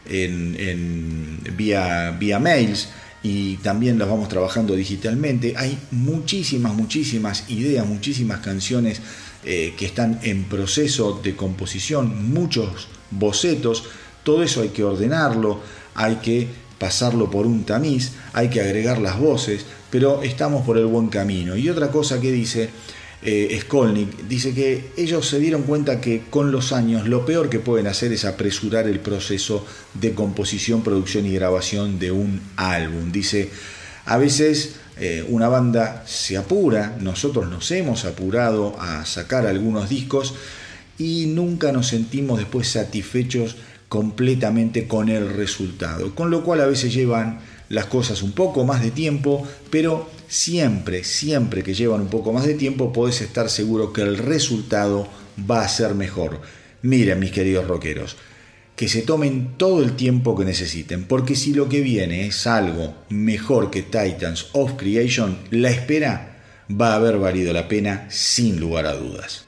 en, vía, vía mails y también los vamos trabajando digitalmente. Hay muchísimas, muchísimas ideas, muchísimas canciones eh, que están en proceso de composición, muchos bocetos, todo eso hay que ordenarlo, hay que pasarlo por un tamiz, hay que agregar las voces, pero estamos por el buen camino. Y otra cosa que dice eh, dice que ellos se dieron cuenta que con los años lo peor que pueden hacer es apresurar el proceso de composición, producción y grabación de un álbum. Dice, a veces eh, una banda se apura, nosotros nos hemos apurado a sacar algunos discos, y nunca nos sentimos después satisfechos completamente con el resultado. Con lo cual a veces llevan las cosas un poco más de tiempo, pero siempre, siempre que llevan un poco más de tiempo, puedes estar seguro que el resultado va a ser mejor. Miren, mis queridos rockeros, que se tomen todo el tiempo que necesiten, porque si lo que viene es algo mejor que Titans of Creation, la espera va a haber valido la pena sin lugar a dudas.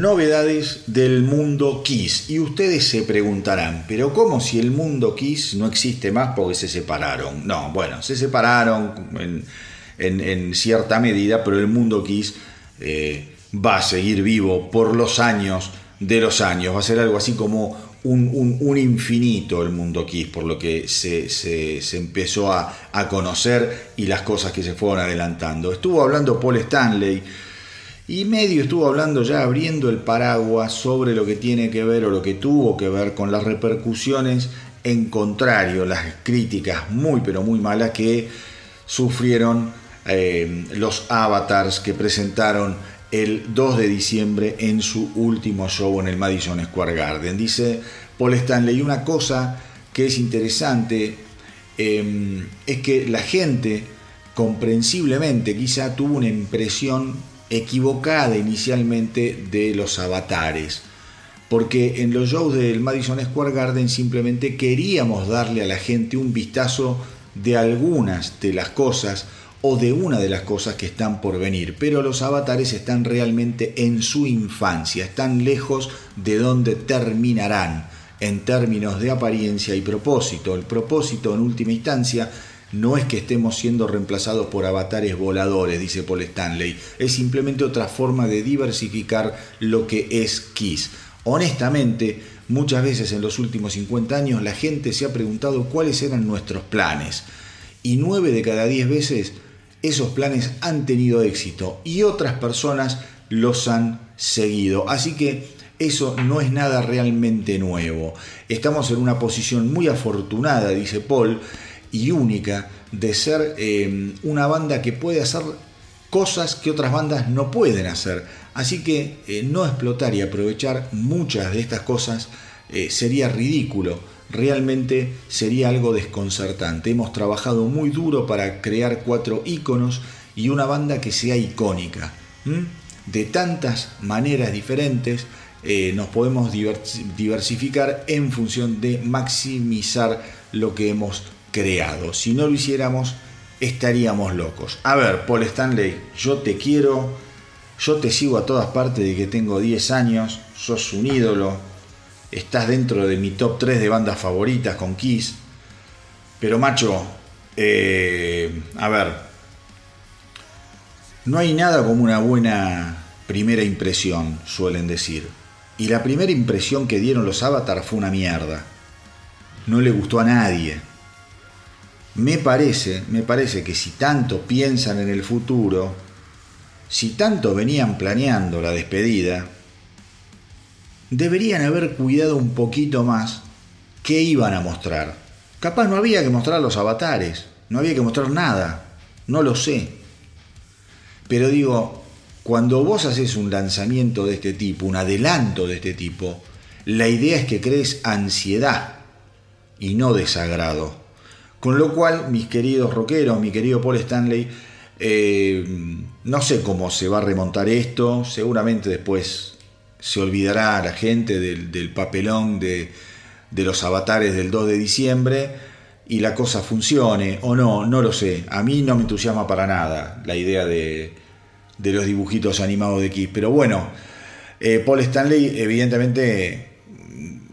Novedades del mundo Kiss y ustedes se preguntarán, pero ¿cómo si el mundo Kiss no existe más porque se separaron? No, bueno, se separaron en, cierta medida, pero el mundo Kiss eh, va a seguir vivo por los años de los años, va a ser algo así como un, infinito el mundo Kiss, por lo que se, empezó a conocer y las cosas que se fueron adelantando. Estuvo hablando Paul Stanley y medio estuvo hablando ya abriendo el paraguas sobre lo que tiene que ver o lo que tuvo que ver con las repercusiones en contrario, las críticas muy pero muy malas que sufrieron eh, los avatars que presentaron el 2 de diciembre en su último show en el Madison Square Garden. Dice Paul Stanley, una cosa que es interesante em, es que la gente comprensiblemente quizá tuvo una impresión equivocada inicialmente de los avatares. Porque en los shows del Madison Square Garden simplemente queríamos darle a la gente un vistazo de algunas de las cosas o de una de las cosas que están por venir. Pero los avatares están realmente en su infancia, están lejos de donde terminarán en términos de apariencia y propósito. El propósito en última instancia no es que estemos siendo reemplazados por avatares voladores, dice Paul Stanley, es simplemente otra forma de diversificar lo que es Kiss. Honestamente, muchas veces en los últimos 50 años la gente se ha preguntado cuáles eran nuestros planes y 9 de cada 10 veces esos planes han tenido éxito y otras personas los han seguido. Así que eso no es nada realmente nuevo. Estamos en una posición muy afortunada, dice Paul, y única de ser eh, una banda que puede hacer cosas que otras bandas no pueden hacer. Así que eh, no explotar y aprovechar muchas de estas cosas eh, sería ridículo. Realmente sería algo desconcertante. Hemos trabajado muy duro para crear cuatro iconos y una banda que sea icónica. De tantas maneras diferentes nos podemos diversificar en función de maximizar lo que hemos creado. Si no lo hiciéramos, estaríamos locos. A ver, Paul Stanley, yo te quiero, yo te sigo a todas partes de que tengo 10 años, sos un ídolo, estás dentro de mi top 3 de bandas favoritas con Kiss. Pero macho, eh, a ver, no hay nada como una buena primera impresión, suelen decir. Y la primera impresión que dieron los Avatar fue una mierda. No le gustó a nadie. Me parece, me parece que si tanto piensan en el futuro, si tanto venían planeando la despedida, deberían haber cuidado un poquito más qué iban a mostrar. Capaz no había que mostrar los avatares, no había que mostrar nada, no lo sé. Pero digo, cuando vos haces un lanzamiento de este tipo, un adelanto de este tipo, la idea es que crees ansiedad y no desagrado. Con lo cual, mis queridos rockeros, mi querido Paul Stanley, eh, no sé cómo se va a remontar esto, seguramente después se olvidará la gente del, papelón de, los avatares del 2 de diciembre y la cosa funcione o no, no lo sé. A mí no me entusiasma para nada la idea de, los dibujitos animados de Kiss, pero bueno, eh, Paul Stanley evidentemente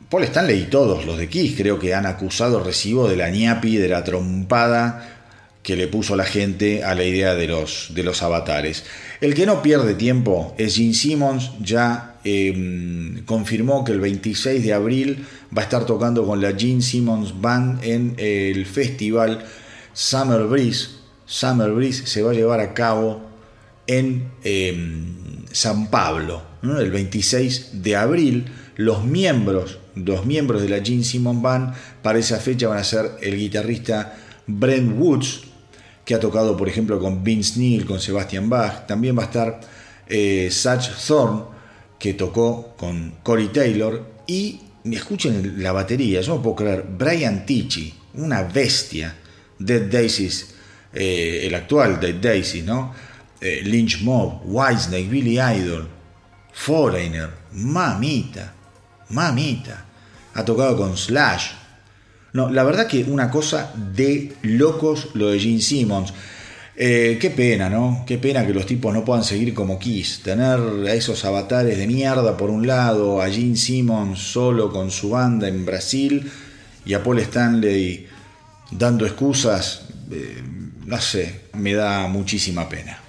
Paul Stanley y todos los de Kiss creo que han acusado recibo de la ñapi, de la trompada que le puso la gente a la idea de los, de los avatares. El que no pierde tiempo es Gene Simmons, ya em, confirmó que el 26 de abril va a estar tocando con la Gene Simmons Band en el festival Summer Breeze. Summer Breeze se va a llevar a cabo en em, San Pablo, el 26 de abril. Los miembros miembros de la Gene Simon Band para esa fecha van a ser el guitarrista Brent Woods, que ha tocado por ejemplo con Vince Neil, con Sebastian Bach. También va a estar eh, Satch Thorne, que tocó con Corey Taylor. Y escuchen la batería, yo no puedo creer, Brian Tichy, una bestia. Dead Daisies, eh, el actual Dead Daisies, ¿no? Eh, Lynch Mob, Whitesnake, Billy Idol, Foreigner, mamita, mamita ha tocado con Slash. No, la verdad que una cosa de locos lo de Gene Simmons. Eh, qué pena, ¿no? Qué pena que los tipos no puedan seguir como Kiss. Tener a esos avatares de mierda por un lado, a Gene Simmons solo con su banda en Brasil y a Paul Stanley dando excusas, eh, no sé, me da muchísima pena.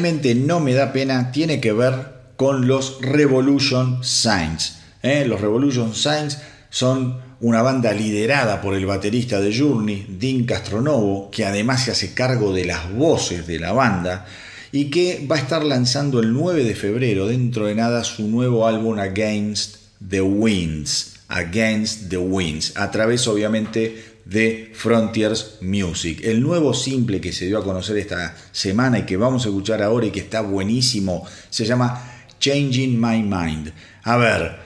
No me da pena tiene que ver con los Revolution Signs. ¿eh? Los Revolution Signs son una banda liderada por el baterista de Journey, Dean Castronovo, que además se hace cargo de las voces de la banda y que va a estar lanzando el 9 de febrero, dentro de nada, su nuevo álbum Against the Winds. Against the Winds, a través obviamente de Frontiers Music. El nuevo simple que se dio a conocer esta semana y que vamos a escuchar ahora y que está buenísimo se llama Changing My Mind. A ver,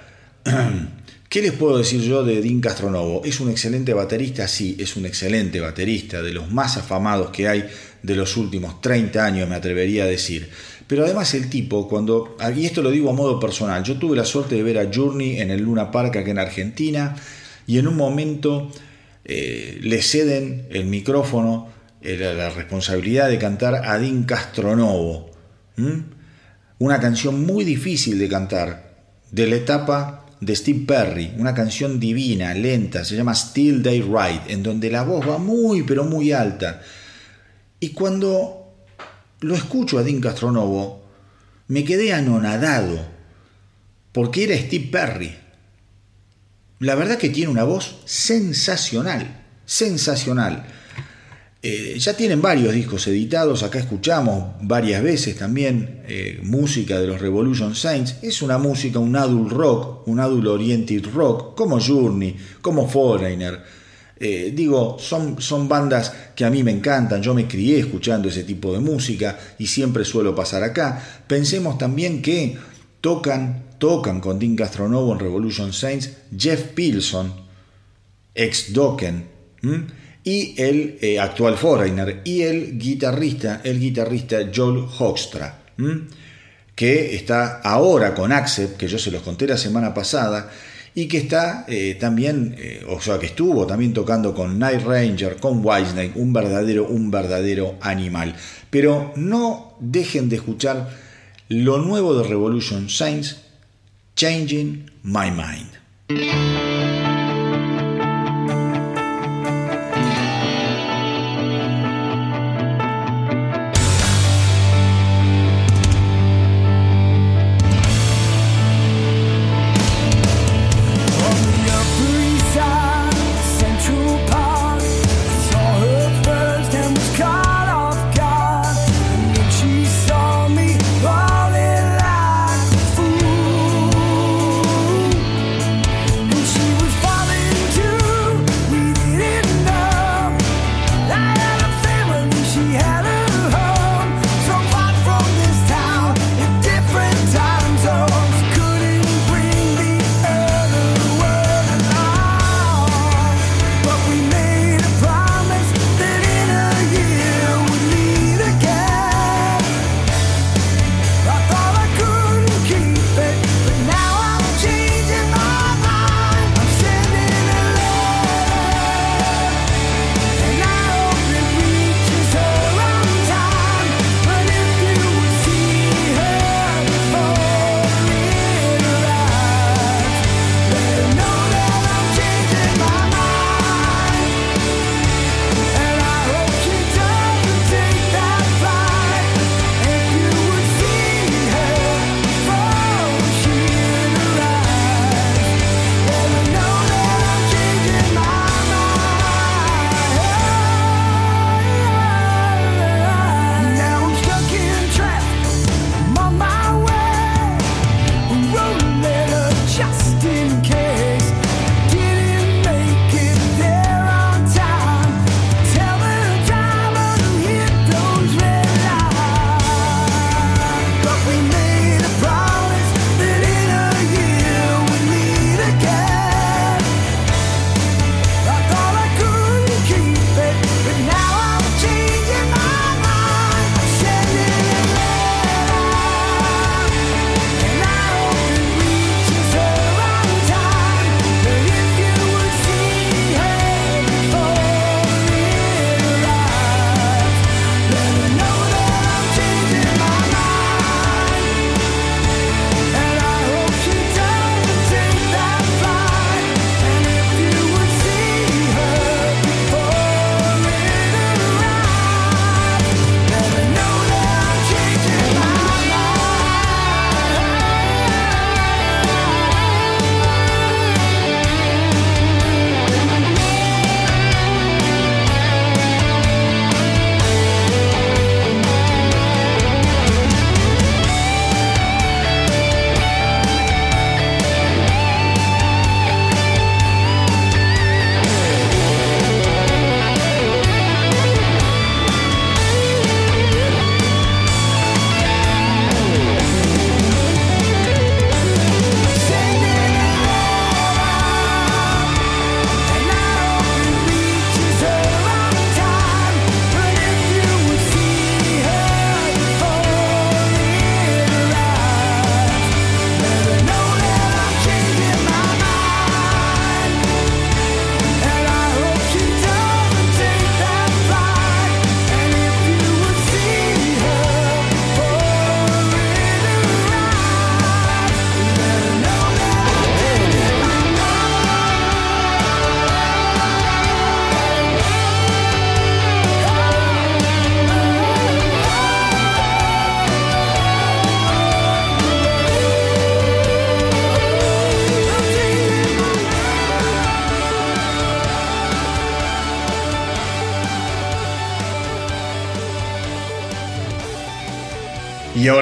*clears throat* ¿qué les puedo decir yo de Dean Castronovo? ¿Es un excelente baterista? Sí, es un excelente baterista, de los más afamados que hay de los últimos 30 años, me atrevería a decir. Pero además el tipo, cuando, y esto lo digo a modo personal, yo tuve la suerte de ver a Journey en el Luna Park acá en Argentina y en un momento eh, le ceden el micrófono, la responsabilidad de cantar a Dean Castronovo. Una canción muy difícil de cantar, de la etapa de Steve Perry, una canción divina, lenta, se llama Still Day Ride, en donde la voz va muy pero muy alta. Y cuando lo escucho a Dean Castronovo, me quedé anonadado, porque era Steve Perry la verdad que tiene una voz sensacional, sensacional. Eh, ya tienen varios discos editados, acá escuchamos varias veces también eh, música de los Revolution Saints. Es una música, un adult rock, un adult oriented rock, como Journey, como Foreigner. Eh, digo, son, son bandas que a mí me encantan, yo me crié escuchando ese tipo de música y siempre suelo pasar acá. Pensemos también que tocan, tocan con Dean Castronovo en Revolution Saints, Jeff Pilson, ex Dokken, y el eh, actual Foreigner, y el guitarrista, el guitarrista Joel Hoekstra, que está ahora con Accept, que yo se los conté la semana pasada, y que está eh, también, eh, o sea, que estuvo también tocando con Night Ranger, con Whitesnake, un verdadero, un verdadero animal. Pero no dejen de escuchar lo nuevo de Revolution Saints, Changing My Mind.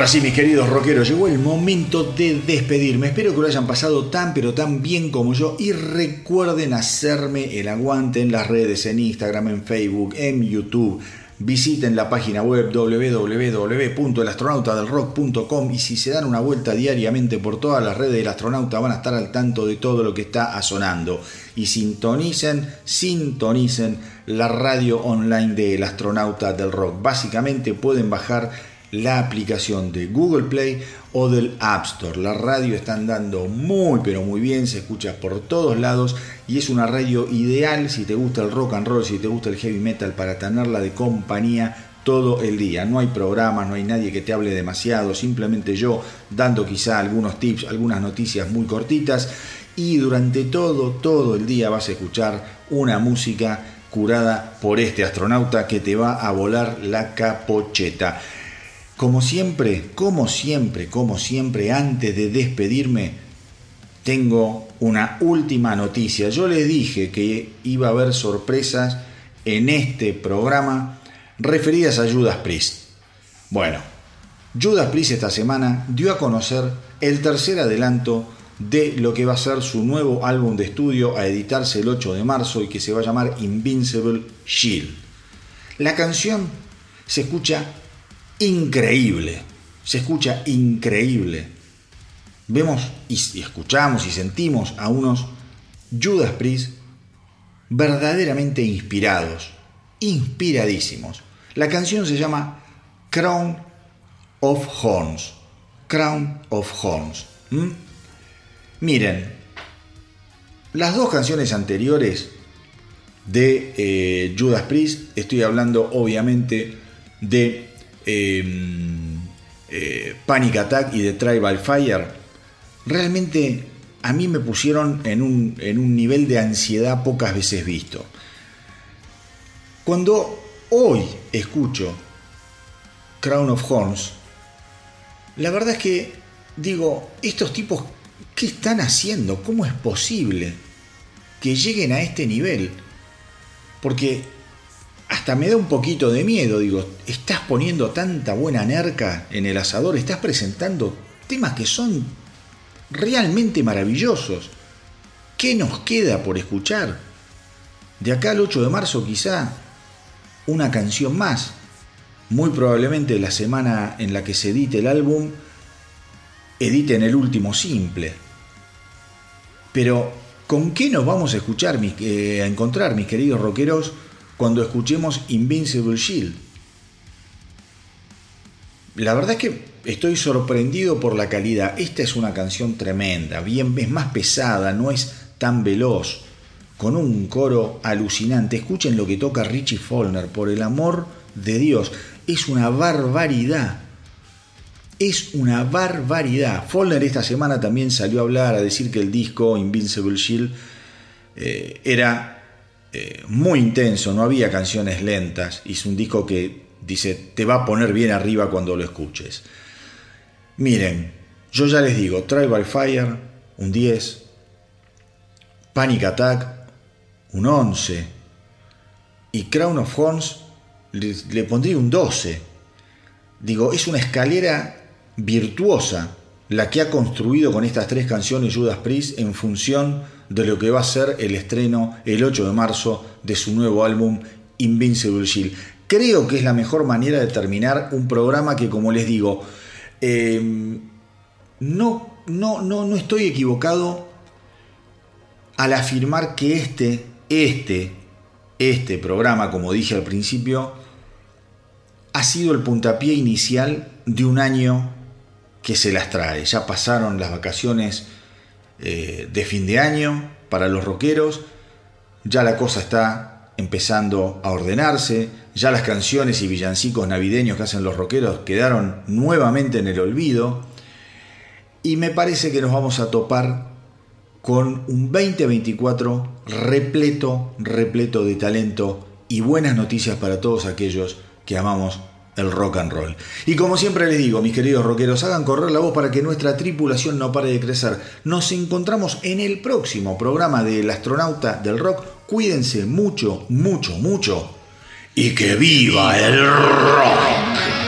Ahora sí, mis queridos rockeros, llegó el momento de despedirme. Espero que lo hayan pasado tan pero tan bien como yo y recuerden hacerme el aguante en las redes, en Instagram, en Facebook, en YouTube. Visiten la página web www.elastronautadelrock.com y si se dan una vuelta diariamente por todas las redes del astronauta van a estar al tanto de todo lo que está sonando. Y sintonicen, sintonicen la radio online del astronauta del rock. Básicamente pueden bajar la aplicación de Google Play o del App Store. La radio está andando muy pero muy bien, se escucha por todos lados y es una radio ideal si te gusta el rock and roll, si te gusta el heavy metal para tenerla de compañía todo el día. No hay programas, no hay nadie que te hable demasiado, simplemente yo dando quizá algunos tips, algunas noticias muy cortitas y durante todo, todo el día vas a escuchar una música curada por este astronauta que te va a volar la capocheta. Como siempre, como siempre, como siempre, antes de despedirme, tengo una última noticia. Yo les dije que iba a haber sorpresas en este programa referidas a Judas Priest. Bueno, Judas Priest esta semana dio a conocer el tercer adelanto de lo que va a ser su nuevo álbum de estudio a editarse el 8 de marzo y que se va a llamar Invincible Shield. La canción se escucha increíble. Se escucha increíble. Vemos y, escuchamos y sentimos a unos Judas Priest verdaderamente inspirados, inspiradísimos. La canción se llama Crown of Horns. Crown of Horns. Miren, las dos canciones anteriores de eh, Judas Priest, estoy hablando obviamente de Em, eh, Panic Attack y The Tribal Fire, realmente a mí me pusieron en un, en un nivel de ansiedad pocas veces visto. Cuando hoy escucho Crown of Horns, la verdad es que digo, estos tipos, ¿qué están haciendo? ¿Cómo es posible que lleguen a este nivel? Porque hasta me da un poquito de miedo, digo, estás poniendo tanta buena nerca en el asador, estás presentando temas que son realmente maravillosos. ¿Qué nos queda por escuchar? De acá al 8 de marzo quizá una canción más. Muy probablemente la semana en la que se edite el álbum, editen el último simple. Pero, ¿con qué nos vamos a escuchar, eh, a encontrar, mis queridos rockeros? Cuando escuchemos Invincible Shield. La verdad es que estoy sorprendido por la calidad. Esta es una canción tremenda, bien, es más pesada, no es tan veloz, con un coro alucinante. Escuchen lo que toca Richie Follner, por el amor de Dios. Es una barbaridad. Es una barbaridad. Follner esta semana también salió a hablar, a decir que el disco Invincible Shield eh, era eh, muy intenso, no había canciones lentas. Hizo un disco que dice, te va a poner bien arriba cuando lo escuches. Miren, yo ya les digo, Trial by Fire, un 10, Panic Attack, un 11, y Crown of Horns le, le pondría un 12. Digo, es una escalera virtuosa la que ha construido con estas tres canciones Judas Priest en función de lo que va a ser el estreno el 8 de marzo de su nuevo álbum Invincible Shield. Creo que es la mejor manera de terminar un programa que, como les digo, em, no, no, no, no estoy equivocado al afirmar que este, este, este programa, como dije al principio, ha sido el puntapié inicial de un año que se las trae. Ya pasaron las vacaciones eh, de fin de año para los rockeros, ya la cosa está empezando a ordenarse, ya las canciones y villancicos navideños que hacen los rockeros quedaron nuevamente en el olvido. Y me parece que nos vamos a topar con un 2024 repleto, repleto de talento y buenas noticias para todos aquellos que amamos el rock and roll. Y como siempre les digo, mis queridos rockeros, hagan correr la voz para que nuestra tripulación no pare de crecer. Nos encontramos en el próximo programa del astronauta del rock. Cuídense mucho, mucho, mucho. Y que viva el rock.